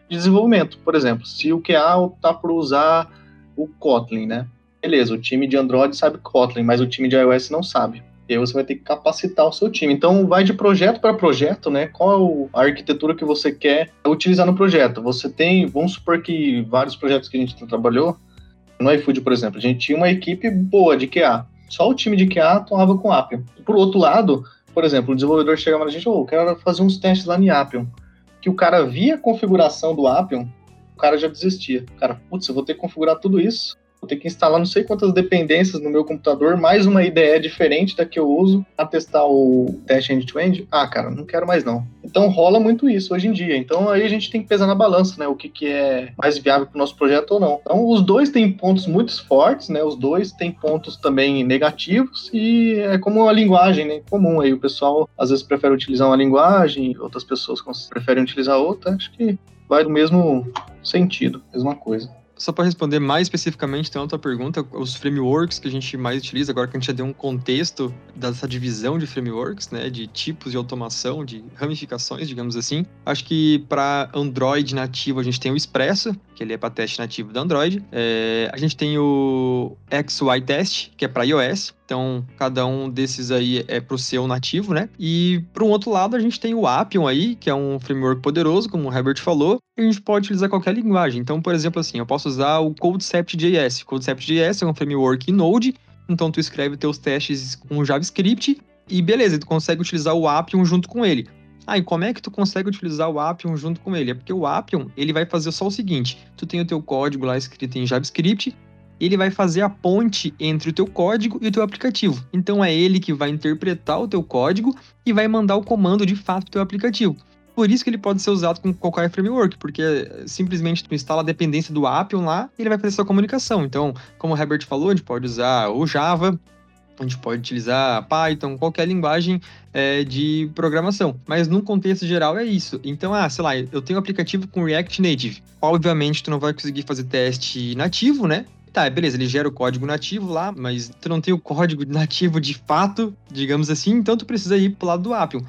de desenvolvimento. Por exemplo, se o QA optar por usar o Kotlin, né? Beleza, o time de Android sabe Kotlin, mas o time de iOS não sabe. E aí você vai ter que capacitar o seu time. Então, vai de projeto para projeto, né? Qual a arquitetura que você quer utilizar no projeto? Você tem, vamos supor que vários projetos que a gente trabalhou, no iFood, por exemplo, a gente tinha uma equipe boa de QA. Só o time de QA atuava com Appium. Por outro lado, por exemplo, o desenvolvedor chegava na gente, oh, eu quero fazer uns testes lá em Appium que o cara via a configuração do Appium, o cara já desistia. O cara, putz, eu vou ter que configurar tudo isso vou ter que instalar não sei quantas dependências no meu computador, mais uma ideia diferente da que eu uso para testar o teste end-to-end. Ah, cara, não quero mais não. Então rola muito isso hoje em dia. Então aí a gente tem que pesar na balança, né? O que, que é mais viável para o nosso projeto ou não. Então os dois têm pontos muito fortes, né? Os dois têm pontos também negativos e é como a linguagem, né? Comum aí. O pessoal às vezes prefere utilizar uma linguagem, outras pessoas preferem utilizar outra. Acho que vai do mesmo sentido, mesma coisa só para responder mais especificamente então a pergunta, os frameworks que a gente mais utiliza, agora que a gente já deu um contexto dessa divisão de frameworks, né, de tipos de automação, de ramificações, digamos assim. Acho que para Android nativo a gente tem o Expresso, que ele é para teste nativo do Android. É, a gente tem o XY Test, que é para iOS. Então, cada um desses aí é para o seu nativo, né? E, por um outro lado, a gente tem o Appium aí, que é um framework poderoso, como o Herbert falou, e a gente pode utilizar qualquer linguagem. Então, por exemplo, assim, eu posso usar o Concept.js. Concept.js é um framework em Node, então tu escreve teus testes com JavaScript e beleza, tu consegue utilizar o Appium junto com ele. Ah, e como é que tu consegue utilizar o Appium junto com ele? É porque o Appium, ele vai fazer só o seguinte, tu tem o teu código lá escrito em JavaScript, ele vai fazer a ponte entre o teu código e o teu aplicativo. Então é ele que vai interpretar o teu código e vai mandar o comando de fato para o teu aplicativo. Por isso que ele pode ser usado com qualquer framework, porque simplesmente tu instala a dependência do Appium lá e ele vai fazer sua comunicação. Então, como o Herbert falou, a gente pode usar o Java, a gente pode utilizar Python, qualquer linguagem é, de programação. Mas num contexto geral é isso. Então, ah, sei lá, eu tenho um aplicativo com React Native. Obviamente, tu não vai conseguir fazer teste nativo, né? Tá, beleza, ele gera o código nativo lá, mas tu não tem o código (laughs) nativo de fato, digamos assim, então tu precisa ir pro lado do Appium.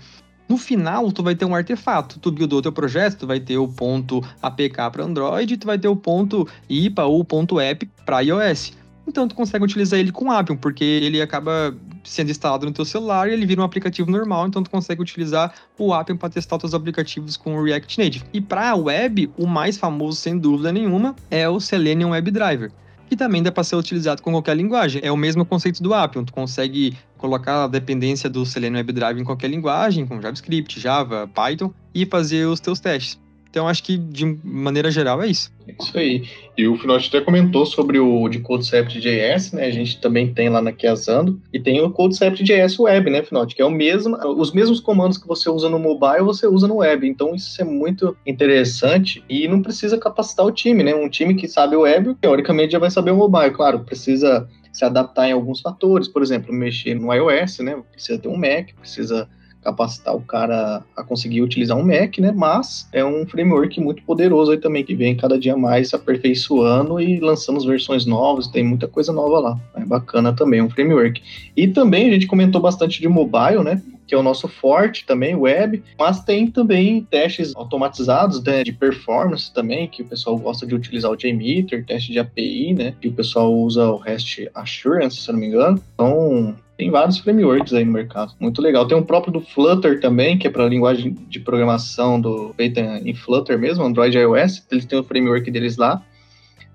No final, tu vai ter um artefato. Tu buildou o teu projeto, tu vai ter o ponto APK para Android, tu vai ter o ponto IPA ou ponto app para iOS. Então tu consegue utilizar ele com Appium, porque ele acaba sendo instalado no teu celular e ele vira um aplicativo normal, então tu consegue utilizar o Appium para testar os teus aplicativos com o React Native. E para a web, o mais famoso, sem dúvida nenhuma, é o Selenium WebDriver que também dá para ser utilizado com qualquer linguagem. É o mesmo conceito do Appium, tu consegue colocar a dependência do Selenium WebDriver em qualquer linguagem, como JavaScript, Java, Python, e fazer os teus testes. Então, acho que de maneira geral é isso. É isso aí. E o Finote até comentou sobre o de CodeCept.js, né? A gente também tem lá na Kiazando. E tem o CodeCept.js Web, né, Finote? Que é o mesmo, os mesmos comandos que você usa no mobile, você usa no web. Então, isso é muito interessante e não precisa capacitar o time, né? Um time que sabe o web, teoricamente já vai saber o mobile. Claro, precisa se adaptar em alguns fatores, por exemplo, mexer no iOS, né? Precisa ter um Mac, precisa capacitar o cara a conseguir utilizar um Mac, né? Mas é um framework muito poderoso aí também, que vem cada dia mais aperfeiçoando e lançando versões novas, tem muita coisa nova lá. É bacana também, um framework. E também a gente comentou bastante de mobile, né? que é o nosso forte também, web, mas tem também testes automatizados né, de performance também, que o pessoal gosta de utilizar o JMeter, teste de API, né, que o pessoal usa o REST Assurance, se eu não me engano. Então, tem vários frameworks aí no mercado. Muito legal. Tem o próprio do Flutter também, que é para linguagem de programação do feita em Flutter mesmo, Android iOS. Eles têm o framework deles lá.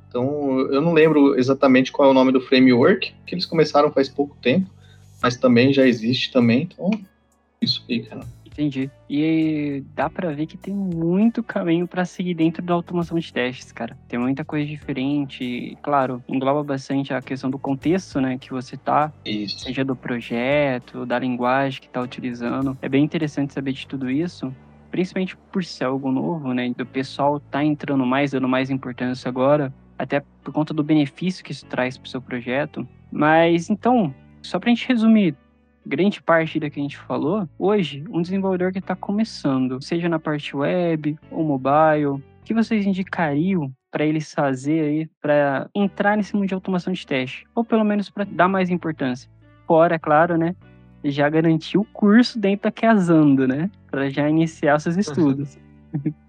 Então, eu não lembro exatamente qual é o nome do framework, que eles começaram faz pouco tempo, mas também já existe também. Então, isso aí, cara. Entendi. E dá para ver que tem muito caminho para seguir dentro da automação de testes, cara. Tem muita coisa diferente. Claro, engloba bastante a questão do contexto, né, que você tá. Isso. Seja do projeto, da linguagem que tá utilizando. É bem interessante saber de tudo isso. Principalmente por ser algo novo, né? Do pessoal tá entrando mais, dando mais importância agora. Até por conta do benefício que isso traz pro seu projeto. Mas então, só pra gente resumir, grande parte da que a gente falou, hoje, um desenvolvedor que está começando, seja na parte web ou mobile, o que vocês indicariam para eles fazer aí para entrar nesse mundo de automação de teste? Ou pelo menos para dar mais importância? Fora, claro, né? Já garantir o curso dentro da Casando, né? Para já iniciar seus estudos. (laughs)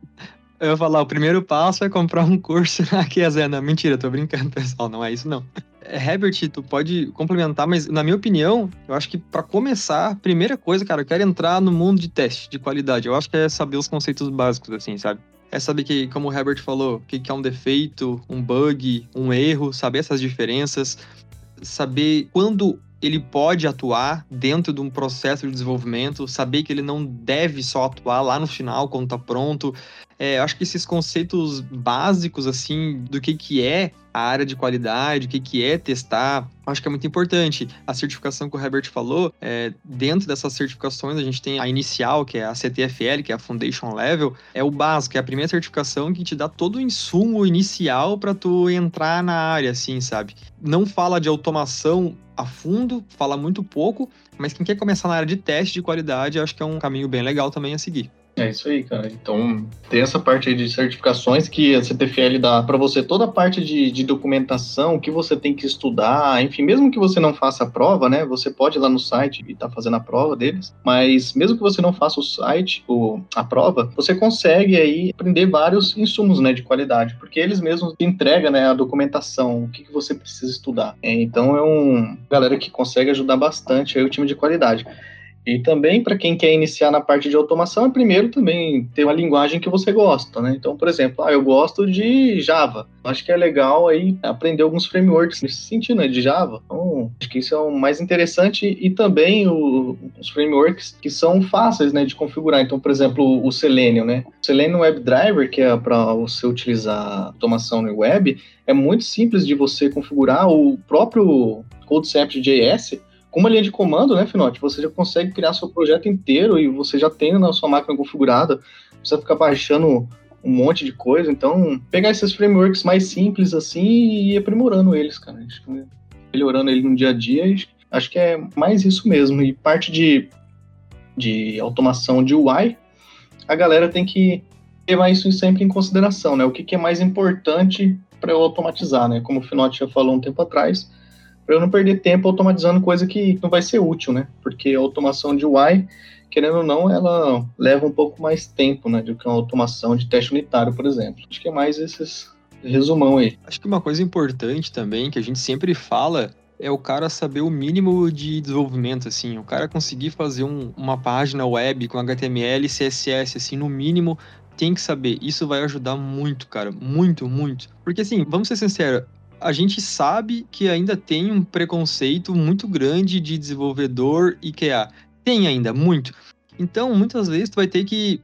Eu ia falar, o primeiro passo é comprar um curso na Kiazena. Mentira, tô brincando, (laughs) pessoal, não é isso não. Herbert, tu pode complementar, mas na minha opinião, eu acho que para começar, primeira coisa, cara, eu quero entrar no mundo de teste, de qualidade. Eu acho que é saber os conceitos básicos, assim, sabe? É saber que, como o Herbert falou, o que é um defeito, um bug, um erro, saber essas diferenças, saber quando ele pode atuar dentro de um processo de desenvolvimento, saber que ele não deve só atuar lá no final, quando tá pronto. É, acho que esses conceitos básicos, assim, do que, que é a área de qualidade, o que, que é testar, acho que é muito importante. A certificação que o Herbert falou, é, dentro dessas certificações, a gente tem a inicial, que é a CTFL, que é a Foundation Level, é o básico, é a primeira certificação que te dá todo o insumo inicial para tu entrar na área, assim, sabe? Não fala de automação a fundo, fala muito pouco, mas quem quer começar na área de teste de qualidade, acho que é um caminho bem legal também a seguir. É isso aí, cara. Então, tem essa parte aí de certificações que a CTFL dá para você toda a parte de, de documentação que você tem que estudar, enfim, mesmo que você não faça a prova, né? Você pode ir lá no site e tá fazendo a prova deles, mas mesmo que você não faça o site, o, a prova, você consegue aí aprender vários insumos, né, de qualidade, porque eles mesmos entregam, né, a documentação, o que, que você precisa estudar. É, então, é um galera que consegue ajudar bastante aí o time de qualidade. E também, para quem quer iniciar na parte de automação, é primeiro também ter uma linguagem que você gosta, né? Então, por exemplo, ah, eu gosto de Java. Acho que é legal aí aprender alguns frameworks nesse sentido, né, de Java. Então, acho que isso é o mais interessante e também o, os frameworks que são fáceis, né, de configurar. Então, por exemplo, o Selenium, né? O Selenium WebDriver, que é para você utilizar automação no web, é muito simples de você configurar o próprio CodeCept.js com uma linha de comando, né, Finote, você já consegue criar seu projeto inteiro e você já tem na sua máquina configurada, precisa ficar baixando um monte de coisa, então pegar esses frameworks mais simples assim e ir aprimorando eles, cara, melhorando ele no dia a dia Acho que é mais isso mesmo. E parte de, de automação de UI, a galera tem que levar isso sempre em consideração, né? O que, que é mais importante para eu automatizar, né? Como o Finote já falou um tempo atrás, para eu não perder tempo automatizando coisa que não vai ser útil, né? Porque a automação de UI, querendo ou não, ela leva um pouco mais tempo, né? Do que uma automação de teste unitário, por exemplo. Acho que é mais esses resumão aí. Acho que uma coisa importante também, que a gente sempre fala, é o cara saber o mínimo de desenvolvimento, assim. O cara conseguir fazer um, uma página web com HTML CSS, assim, no mínimo, tem que saber. Isso vai ajudar muito, cara. Muito, muito. Porque, assim, vamos ser sinceros, a gente sabe que ainda tem um preconceito muito grande de desenvolvedor e QA. Tem ainda, muito. Então, muitas vezes, tu vai ter que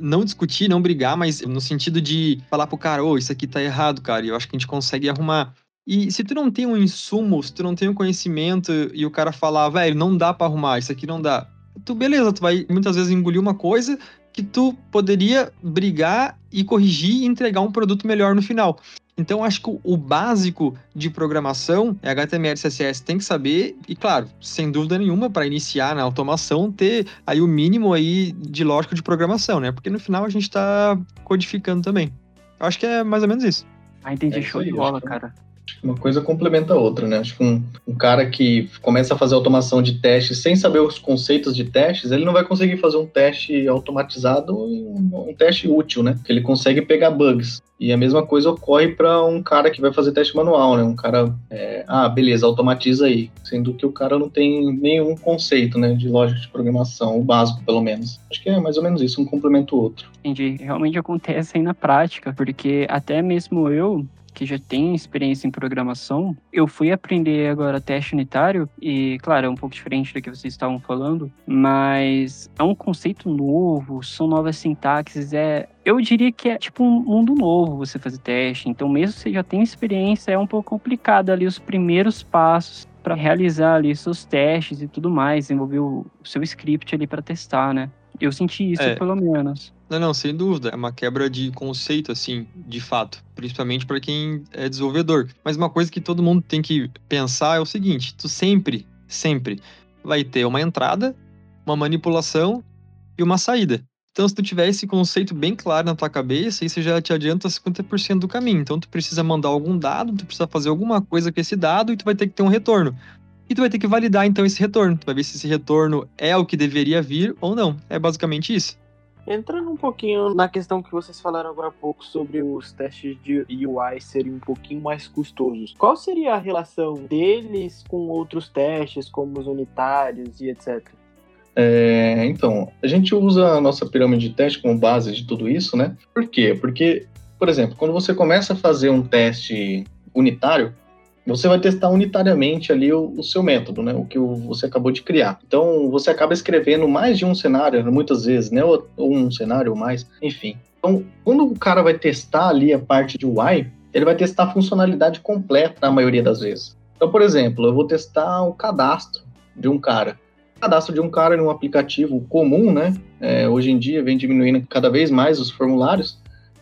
não discutir, não brigar, mas no sentido de falar pro cara, ô, oh, isso aqui tá errado, cara, e eu acho que a gente consegue arrumar. E se tu não tem um insumo, se tu não tem um conhecimento e o cara falar, velho, não dá para arrumar, isso aqui não dá. Tu, beleza, tu vai muitas vezes engolir uma coisa que tu poderia brigar e corrigir e entregar um produto melhor no final. Então, acho que o básico de programação, é HTML e CSS tem que saber, e claro, sem dúvida nenhuma, para iniciar na automação, ter aí o mínimo aí de lógica de programação, né? Porque no final a gente está codificando também. Eu acho que é mais ou menos isso. Ah, entendi. É Show de bola, cara. Uma coisa complementa a outra, né? Acho que um, um, cara que começa a fazer automação de testes sem saber os conceitos de testes, ele não vai conseguir fazer um teste automatizado, um, um teste útil, né? Que ele consegue pegar bugs. E a mesma coisa ocorre para um cara que vai fazer teste manual, né? Um cara, é, ah, beleza, automatiza aí. Sendo que o cara não tem nenhum conceito, né? De lógica de programação, o básico, pelo menos. Acho que é mais ou menos isso, um complementa o outro. Entendi. Realmente acontece aí na prática, porque até mesmo eu, que já tem experiência em programação, eu fui aprender agora teste unitário e, claro, é um pouco diferente do que vocês estavam falando, mas é um conceito novo, são novas sintaxes, é eu diria que é tipo um mundo novo você fazer teste. Então, mesmo você já tenha experiência, é um pouco complicado ali os primeiros passos para realizar ali seus testes e tudo mais, desenvolver o seu script ali para testar, né? Eu senti isso, é. pelo menos. Não, não, sem dúvida. É uma quebra de conceito, assim, de fato. Principalmente para quem é desenvolvedor. Mas uma coisa que todo mundo tem que pensar é o seguinte: tu sempre, sempre vai ter uma entrada, uma manipulação e uma saída. Então, se tu tiver esse conceito bem claro na tua cabeça, você já te adianta 50% do caminho. Então, tu precisa mandar algum dado, tu precisa fazer alguma coisa com esse dado e tu vai ter que ter um retorno. E tu vai ter que validar, então, esse retorno. Tu vai ver se esse retorno é o que deveria vir ou não. É basicamente isso. Entrando um pouquinho na questão que vocês falaram agora há pouco sobre os testes de UI serem um pouquinho mais custosos, qual seria a relação deles com outros testes, como os unitários e etc? É, então, a gente usa a nossa pirâmide de teste como base de tudo isso, né? Por quê? Porque, por exemplo, quando você começa a fazer um teste unitário, você vai testar unitariamente ali o, o, seu método, né? O que você acabou de criar. Então, você acaba escrevendo mais de um cenário, muitas vezes, né? Ou, ou um cenário ou mais, enfim. Então, quando o cara vai testar ali a parte de UI, ele vai testar a funcionalidade completa na maioria das vezes. Então, por exemplo, eu vou testar o cadastro de um cara. O cadastro de um cara em um aplicativo comum, né? É, hoje em dia vem diminuindo cada vez mais os formulários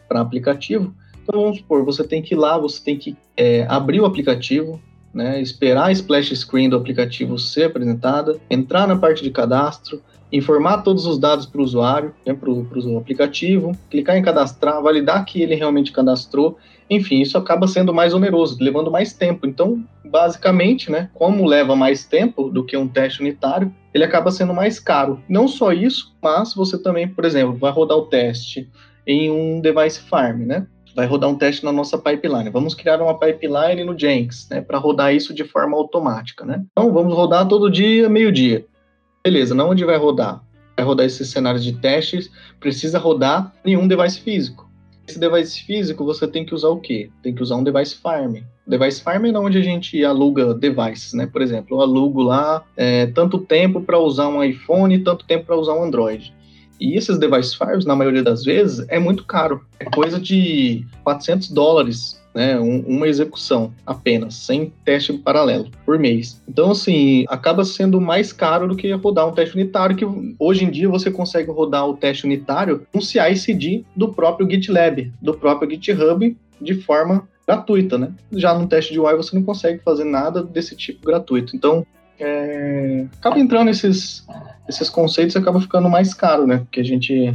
para aplicativo. Então vamos supor, você tem que ir lá, você tem que é, abrir o aplicativo, né, esperar a splash screen do aplicativo ser apresentada, entrar na parte de cadastro, informar todos os dados para o usuário, né, para o aplicativo, clicar em cadastrar, validar que ele realmente cadastrou. Enfim, isso acaba sendo mais oneroso, levando mais tempo. Então, basicamente, né, como leva mais tempo do que um teste unitário, ele acaba sendo mais caro. Não só isso, mas você também, por exemplo, vai rodar o teste em um device farm, né? Vai rodar um teste na nossa pipeline. Vamos criar uma pipeline no Jenkins, né, para rodar isso de forma automática, né? Então, vamos rodar todo dia, meio-dia. Beleza, não onde vai rodar? Vai rodar esses cenários de testes, precisa rodar em um device físico. Esse device físico, você tem que usar o quê? Tem que usar um device farm. Device farm é onde a gente aluga devices, né? Por exemplo, eu alugo lá é, tanto tempo para usar um iPhone, tanto tempo para usar um Android. E esses device files, na maioria das vezes, é muito caro. É coisa de 400 dólares, né? Um, uma execução apenas, sem teste paralelo, por mês. Então, assim, acaba sendo mais caro do que rodar um teste unitário, que hoje em dia você consegue rodar o teste unitário com CI/CD do próprio GitLab, do próprio GitHub, de forma gratuita, né? Já no teste de UI você não consegue fazer nada desse tipo gratuito. Então, é, acaba entrando esses, esses conceitos e acaba ficando mais caro, né? Que a gente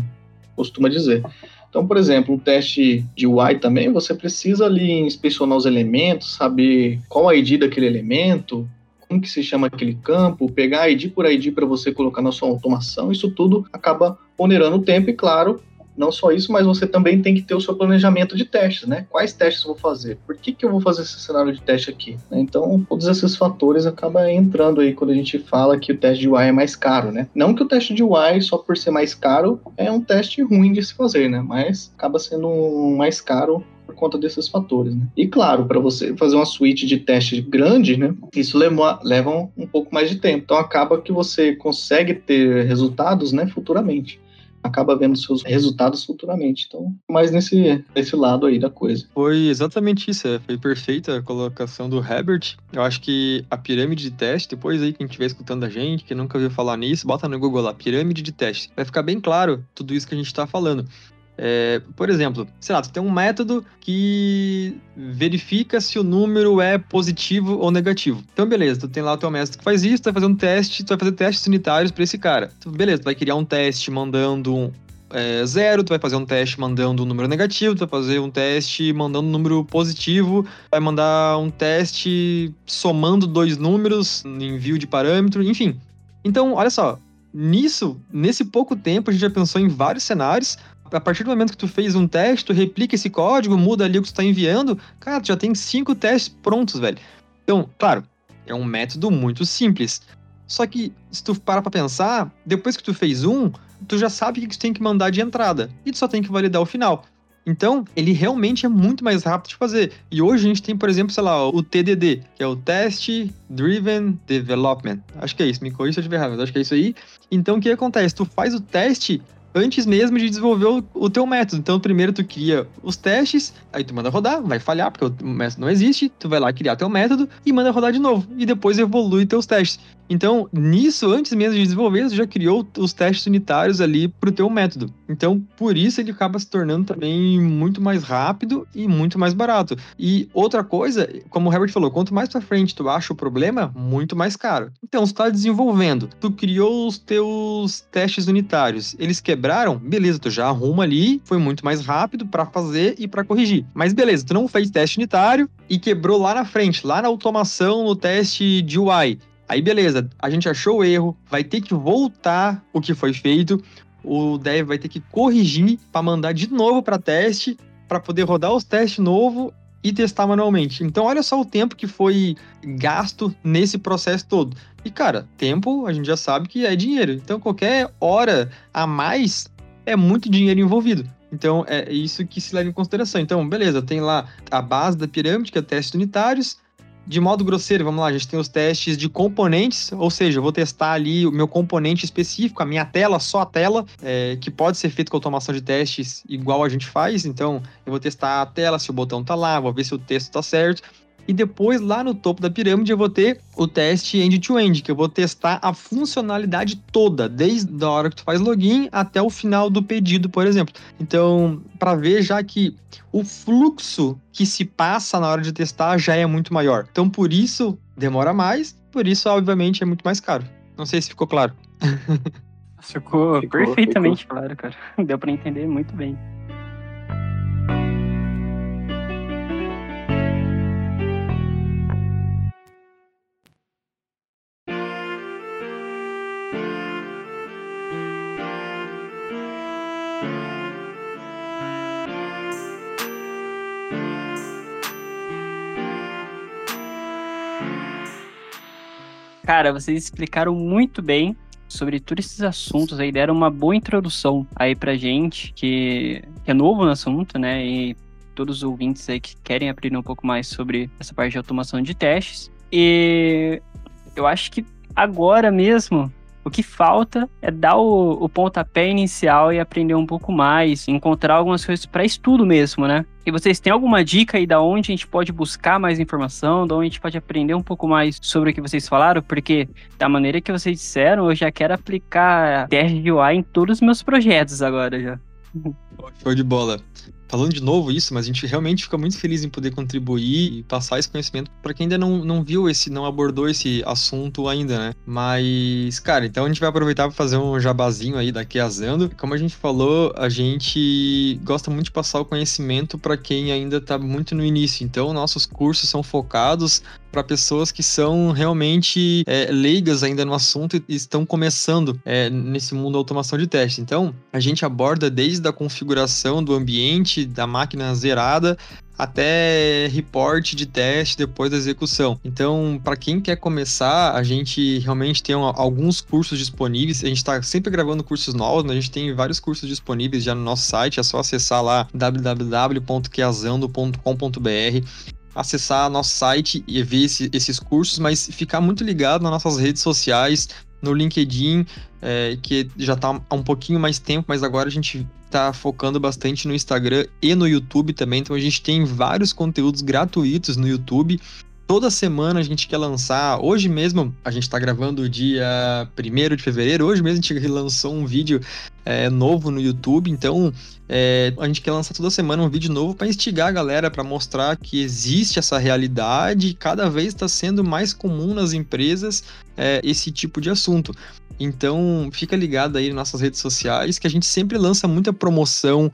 costuma dizer. Então, por exemplo, um teste de UI também, você precisa ali inspecionar os elementos, saber qual a ID daquele elemento, como que se chama aquele campo, pegar ID por ID para você colocar na sua automação, isso tudo acaba onerando o tempo e, claro, não só isso, mas você também tem que ter o seu planejamento de testes, né? Quais testes vou fazer? Por que, que eu vou fazer esse cenário de teste aqui? Então, todos esses fatores acabam entrando aí quando a gente fala que o teste de UI é mais caro, né? Não que o teste de UI, só por ser mais caro, é um teste ruim de se fazer, né? Mas acaba sendo mais caro por conta desses fatores, né? E claro, para você fazer uma suíte de teste grande, né? Isso leva, leva um pouco mais de tempo. Então acaba que você consegue ter resultados, né, futuramente acaba vendo seus resultados futuramente. Então, mais nesse, nesse lado aí da coisa. Foi exatamente isso, é, foi perfeita a colocação do Herbert. Eu acho que a pirâmide de teste, depois aí quem estiver escutando a gente, que nunca ouviu falar nisso, bota no Google lá, pirâmide de teste. Vai ficar bem claro tudo isso que a gente está falando. É, por exemplo, sei lá, tu tem um método que verifica se o número é positivo ou negativo. Então, beleza, tu tem lá o teu método que faz isso, tu vai fazer um teste, tu vai fazer testes unitários para esse cara. Beleza, tu vai criar um teste mandando um, é, zero, tu vai fazer um teste mandando um número negativo, tu vai fazer um teste mandando um número positivo, vai mandar um teste somando dois números, envio de parâmetro, enfim. Então, olha só, nisso, nesse pouco tempo, a gente já pensou em vários cenários a partir do momento que tu fez um teste, tu replica esse código, muda ali o que tu está enviando, cara, tu já tem cinco testes prontos, velho. Então, claro, é um método muito simples. Só que, se tu parar pra pensar, depois que tu fez um, tu já sabe o que tu tem que mandar de entrada. E tu só tem que validar o final. Então, ele realmente é muito mais rápido de fazer. E hoje a gente tem, por exemplo, sei lá, o TDD, que é o Test Driven Development. Acho que é isso, me corrija se eu estiver errado, mas acho que é isso aí. Então, o que acontece? Tu faz o teste antes mesmo de desenvolver o, o, teu método. Então, primeiro tu cria os testes, aí tu manda rodar, vai falhar, porque o método não existe, tu vai lá criar teu método e manda rodar de novo. E depois evolui teus testes. Então, nisso, antes mesmo de desenvolver, você já criou os testes unitários ali para o teu método. Então, por isso ele acaba se tornando também muito mais rápido e muito mais barato. E outra coisa, como o Herbert falou, quanto mais para frente tu acha o problema, muito mais caro. Então, você está desenvolvendo, tu criou os teus testes unitários, eles quebraram, beleza, tu já arruma ali, foi muito mais rápido para fazer e para corrigir. Mas beleza, tu não fez teste unitário e quebrou lá na frente, lá na automação, no teste de UI Aí beleza, a gente achou o erro, vai ter que voltar o que foi feito, o dev vai ter que corrigir para mandar de novo para teste, para poder rodar os testes novo e testar manualmente. Então olha só o tempo que foi gasto nesse processo todo. E cara, tempo a gente já sabe que é dinheiro. Então qualquer hora a mais é muito dinheiro envolvido. Então é isso que se leva em consideração. Então, beleza, tem lá a base da pirâmide, que é testes unitários, de modo grosseiro, vamos lá, a gente tem os testes de componentes, ou seja, eu vou testar ali o meu componente específico, a minha tela, só a tela, é, que pode ser feito com automação de testes igual a gente faz. Então, eu vou testar a tela, se o botão tá lá, vou ver se o texto tá certo. E depois, lá no topo da pirâmide, eu vou ter o teste end-to-end, -end, que eu vou testar a funcionalidade toda, desde a hora que tu faz login até o final do pedido, por exemplo. Então, para ver já que o fluxo que se passa na hora de testar já é muito maior. Então, por isso, demora mais, por isso, obviamente, é muito mais caro. Não sei se ficou claro. (laughs) Ficou, ficou perfeitamente ficou. claro, cara. (laughs) Deu para entender muito bem. Cara, vocês explicaram muito bem sobre todos esses assuntos aí, deram uma boa introdução aí pra gente, que, é novo no assunto, né? E todos os ouvintes aí que querem aprender um pouco mais sobre essa parte de automação de testes. E eu acho que agora mesmo o que falta é dar o, o pontapé inicial e aprender um pouco mais, encontrar algumas coisas para estudo mesmo, né? E vocês têm alguma dica aí da onde a gente pode buscar mais informação, da onde a gente pode aprender um pouco mais sobre o que vocês falaram? Porque da maneira que vocês disseram, eu já quero aplicar teste em todos os meus projetos agora já. Show de bola. Falando de novo isso, mas a gente realmente fica muito feliz em poder contribuir e passar esse conhecimento para quem ainda não, não viu esse, não abordou esse assunto ainda, né? Mas, cara, então a gente vai aproveitar para fazer um jabazinho aí daqui azando. Como a gente falou, a gente gosta muito de passar o conhecimento para quem ainda tá muito no início. Então, nossos cursos são focados para pessoas que são realmente é, leigas ainda no assunto e estão começando é, nesse mundo da automação de teste. Então, a gente aborda desde a configuração do ambiente, da máquina zerada, até report de teste depois da execução. Então, para quem quer começar, a gente realmente tem alguns cursos disponíveis. A gente está sempre gravando cursos novos, né? a gente tem vários cursos disponíveis já no nosso site. É só acessar lá www.queazando.com.br acessar nosso site e ver esse, esses cursos, mas ficar muito ligado nas nossas redes sociais, no LinkedIn, é, que já está há um pouquinho mais tempo, mas agora a gente está focando bastante no Instagram e no YouTube também. Então a gente tem vários conteúdos gratuitos no YouTube. Toda semana a gente quer lançar. Hoje mesmo, a gente está gravando dia 1 de fevereiro. Hoje mesmo a gente lançou um vídeo é, novo no YouTube. Então é, a gente quer lançar toda semana um vídeo novo para instigar a galera, para mostrar que existe essa realidade cada vez está sendo mais comum nas empresas é, esse tipo de assunto. Então fica ligado aí nas nossas redes sociais que a gente sempre lança muita promoção,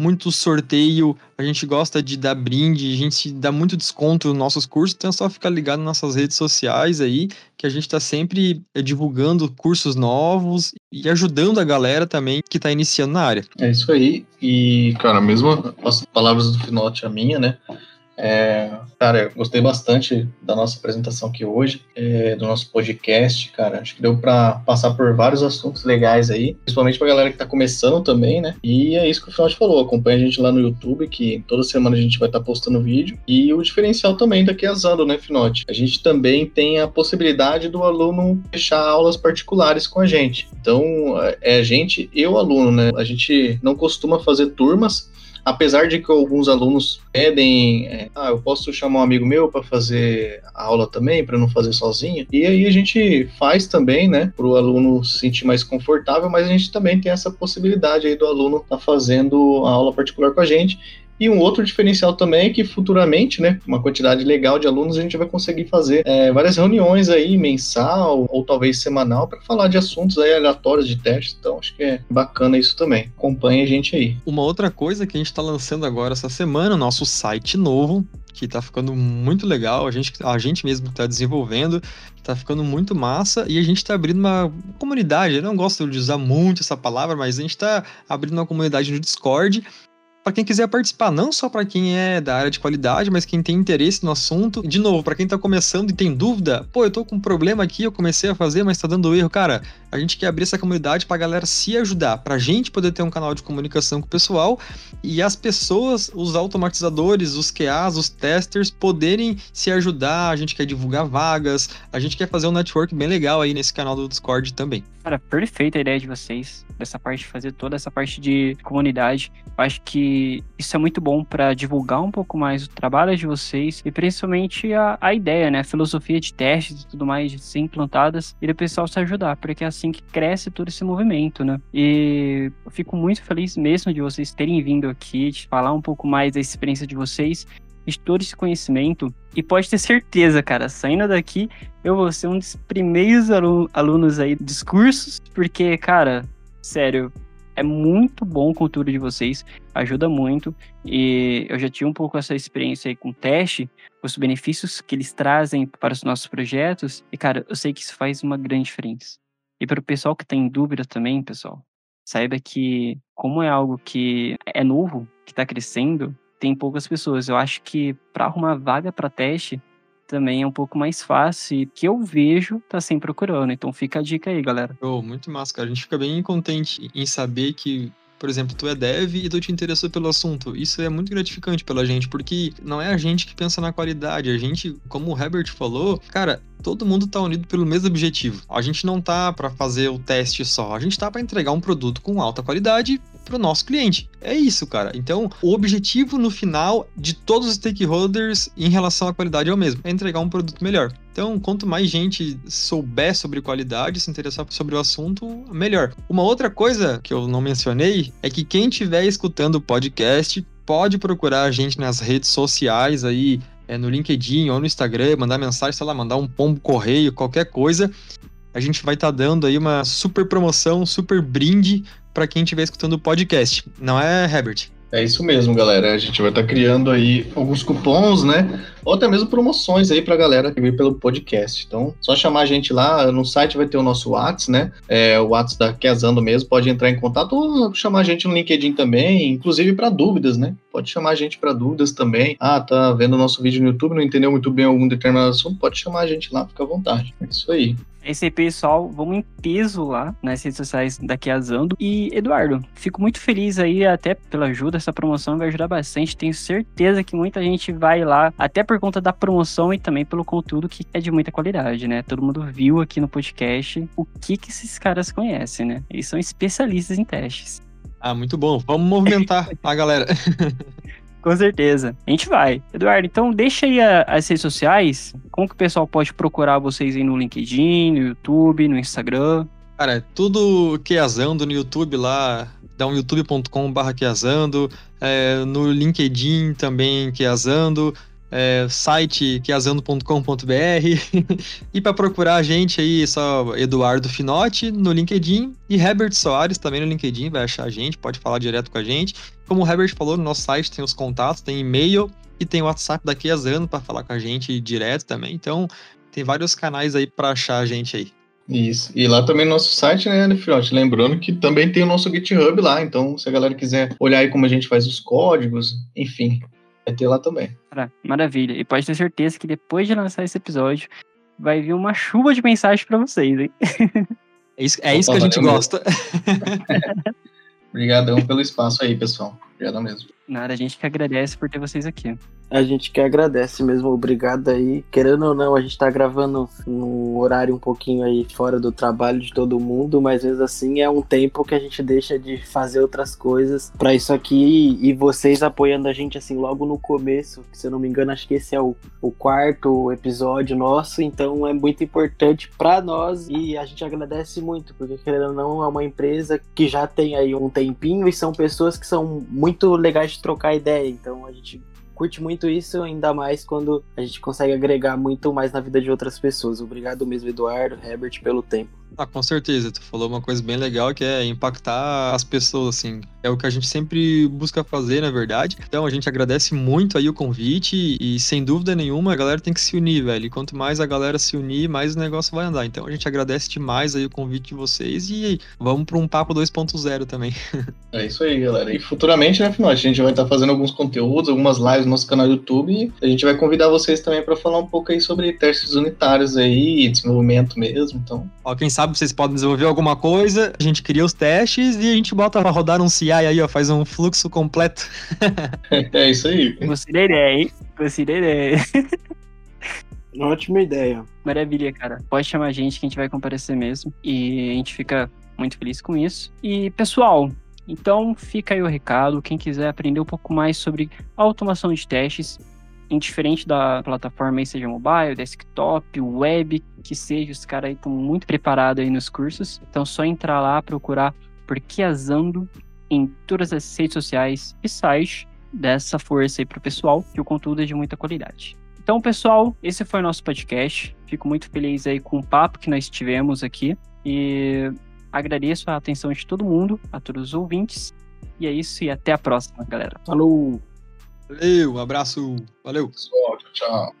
muito sorteio, a gente gosta de dar brinde, a gente dá muito desconto nos nossos cursos, então é só ficar ligado nas nossas redes sociais aí, que a gente está sempre eh, divulgando cursos novos e ajudando a galera também que está iniciando na área. É isso aí. E, cara, mesmo as palavras do Finote, a minha, né? É, cara, gostei bastante da nossa apresentação aqui hoje, é, do nosso podcast, cara. Acho que deu para passar por vários assuntos legais aí, principalmente pra galera que tá começando também, né? E é isso que o Finote falou. Acompanha a gente lá no YouTube, que toda semana a gente vai estar tá postando vídeo. E o diferencial também daqui a Zando, né, Finote? A gente também tem a possibilidade do aluno fechar aulas particulares com a gente. Então, é a gente e o aluno, né? A gente não costuma fazer turmas, apesar de que alguns alunos pedem, é, ah, eu posso chamar um amigo meu para fazer a aula também, para não fazer sozinho. E aí a gente faz também, né, para o aluno se sentir mais confortável, mas a gente também tem essa possibilidade aí do aluno estar tá fazendo a aula particular com a gente. E um outro diferencial também é que futuramente, né, uma quantidade legal de alunos, a gente vai conseguir fazer é, várias reuniões aí, mensal ou talvez semanal, para falar de assuntos aí aleatórios de teste. Então, acho que é bacana isso também. Acompanhe a gente aí. Uma outra coisa que a gente está lançando agora essa semana, nosso site novo, que tá ficando muito legal, a gente, a gente mesmo está desenvolvendo, tá ficando muito massa e a gente tá abrindo uma comunidade. Eu não gosto de usar muito essa palavra, mas a gente tá abrindo uma comunidade no Discord para quem quiser participar, não só para quem é da área de qualidade, mas quem tem interesse no assunto. De novo, para quem tá começando e tem dúvida, pô, eu tô com um problema aqui, eu comecei a fazer, mas tá dando erro, cara. A gente quer abrir essa comunidade pra galera se ajudar, pra gente poder ter um canal de comunicação com o pessoal e as pessoas, os automatizadores, os QAs, os testers poderem se ajudar. A gente quer divulgar vagas, a gente quer fazer um network bem legal aí nesse canal do Discord também. Cara, perfeita a ideia de vocês, dessa parte de fazer toda essa parte de comunidade. Eu acho que isso é muito bom para divulgar um pouco mais o trabalho de vocês e principalmente a, a ideia, né? A filosofia de testes e tudo mais de ser implantadas e o pessoal se ajudar, porque é assim que cresce todo esse movimento, né? E eu fico muito feliz mesmo de vocês terem vindo aqui, de falar um pouco mais da experiência de vocês todo esse conhecimento. E pode ter certeza, cara, saindo daqui, eu vou ser um dos primeiros alunos aí dos cursos, porque, cara, sério, é muito bom o conteúdo de vocês, ajuda muito. E eu já tive um pouco essa experiência aí com teste, os benefícios que eles trazem para os nossos projetos. E, cara, eu sei que isso faz uma grande diferença. E para o pessoal que tem dúvida também, pessoal, saiba que, como é algo que é novo, que está crescendo, tem poucas pessoas. Eu acho que para arrumar vaga para teste também é um pouco mais fácil e que eu vejo tá sempre procurando. Então fica a dica aí, galera. Oh, muito massa, cara. A gente fica bem contente em saber que por exemplo, tu é dev e tu te interessou pelo assunto. Isso é muito gratificante pela gente, porque não é a gente que pensa na qualidade. A gente, como o Herbert falou, cara, todo mundo tá unido pelo mesmo objetivo. A gente não tá para fazer o teste só, a gente tá para entregar um produto com alta qualidade para o nosso cliente. É isso, cara. Então, o objetivo no final de todos os stakeholders em relação à qualidade é o mesmo: é entregar um produto melhor. Então, quanto mais gente souber sobre qualidade, se interessar sobre o assunto, melhor. Uma outra coisa que eu não mencionei é que quem estiver escutando o podcast pode procurar a gente nas redes sociais aí, é, no LinkedIn ou no Instagram, mandar mensagem, sei lá, mandar um pombo correio, qualquer coisa. A gente vai estar tá dando aí uma super promoção, super brinde para quem estiver escutando o podcast. Não é, Herbert? É isso mesmo, galera. A gente vai estar tá criando aí alguns cupons, né? Ou até mesmo promoções aí pra galera que veio pelo podcast. Então, só chamar a gente lá. No site vai ter o nosso WhatsApp, né? É, o WhatsApp da Quesando mesmo. Pode entrar em contato ou chamar a gente no LinkedIn também, inclusive para dúvidas, né? Pode chamar a gente para dúvidas também. Ah, tá vendo o nosso vídeo no YouTube, não entendeu muito bem algum determinado assunto? Pode chamar a gente lá, fica à vontade. É isso aí. Esse pessoal. Vamos em peso lá nas redes sociais daqui a Zando. E, Eduardo, fico muito feliz aí, até pela ajuda. Essa promoção vai ajudar bastante. Tenho certeza que muita gente vai lá, até por conta da promoção e também pelo conteúdo que é de muita qualidade, né? Todo mundo viu aqui no podcast o que, que esses caras conhecem, né? Eles são especialistas em testes. Ah, muito bom. Vamos movimentar (laughs) a galera. (laughs) Com certeza. A gente vai. Eduardo, então deixa aí a, as redes sociais. Como que o pessoal pode procurar vocês aí no LinkedIn, no YouTube, no Instagram? Cara, é tudo Keazando no YouTube lá. Dá um youtube.com.br Keazando. É, no LinkedIn também Keazando é, site quiazando.com.br (laughs) e para procurar a gente aí, só Eduardo Finotti no LinkedIn e Herbert Soares também no LinkedIn, vai achar a gente, pode falar direto com a gente. Como o Herbert falou, no nosso site tem os contatos, tem e-mail e tem o WhatsApp da Quiazando para falar com a gente direto também. Então, tem vários canais aí para achar a gente aí. Isso. E lá também no nosso site, né, Fiote? Lembrando que também tem o nosso GitHub lá. Então, se a galera quiser olhar aí como a gente faz os códigos, enfim, Vai ter lá também. Maravilha. E pode ter certeza que depois de lançar esse episódio, vai vir uma chuva de mensagens para vocês, hein? É isso, é isso que a gente gosta. (laughs) Obrigadão pelo espaço aí, pessoal. Obrigado mesmo. Nada, a gente que agradece por ter vocês aqui. A gente que agradece mesmo, obrigado aí. Querendo ou não, a gente tá gravando num horário um pouquinho aí fora do trabalho de todo mundo, mas mesmo assim é um tempo que a gente deixa de fazer outras coisas para isso aqui e vocês apoiando a gente assim logo no começo, se eu não me engano, acho que esse é o, o quarto episódio nosso, então é muito importante para nós e a gente agradece muito, porque querendo ou não, é uma empresa que já tem aí um tempinho e são pessoas que são muito legais de trocar ideia. Então a gente curte muito isso, ainda mais quando a gente consegue agregar muito mais na vida de outras pessoas. Obrigado mesmo, Eduardo, Herbert, pelo tempo. Ah, com certeza. Tu falou uma coisa bem legal que é impactar as pessoas, assim. É o que a gente sempre busca fazer, na verdade. Então a gente agradece muito aí o convite e, sem dúvida nenhuma, a galera tem que se unir, velho. E quanto mais a galera se unir, mais o negócio vai andar. Então a gente agradece demais aí o convite de vocês e vamos para um papo 2.0 também. (laughs) É isso aí, galera. E futuramente, né, final, a gente vai estar fazendo alguns conteúdos, algumas lives no nosso canal do YouTube e a gente vai convidar vocês também para falar um pouco aí sobre testes unitários aí, desenvolvimento mesmo, então. Ó, quem sabe vocês podem desenvolver alguma coisa, a gente cria os testes e a gente bota pra rodar um CI aí, ó, faz um fluxo completo. (laughs) é isso aí. Ideia, hein? Ideia. Ótima ideia. Maravilha, cara. Pode chamar a gente que a gente vai comparecer mesmo. E a gente fica muito feliz com isso. E, pessoal, então fica aí o recado. Quem quiser aprender um pouco mais sobre automação de testes, indiferente da plataforma seja mobile, desktop, web, que seja, os caras estão muito preparados aí nos cursos. Então, só entrar lá, procurar por Kiazando em todas as redes sociais e site dessa força aí pro pessoal, que o conteúdo é de muita qualidade. Então, pessoal, esse foi o nosso podcast. Fico muito feliz aí com o papo que nós tivemos aqui e agradeço a atenção de todo mundo, a todos os ouvintes. E é isso e até a próxima, galera. Falou! Valeu, um abraço. Valeu. Pessoal, tchau, tchau.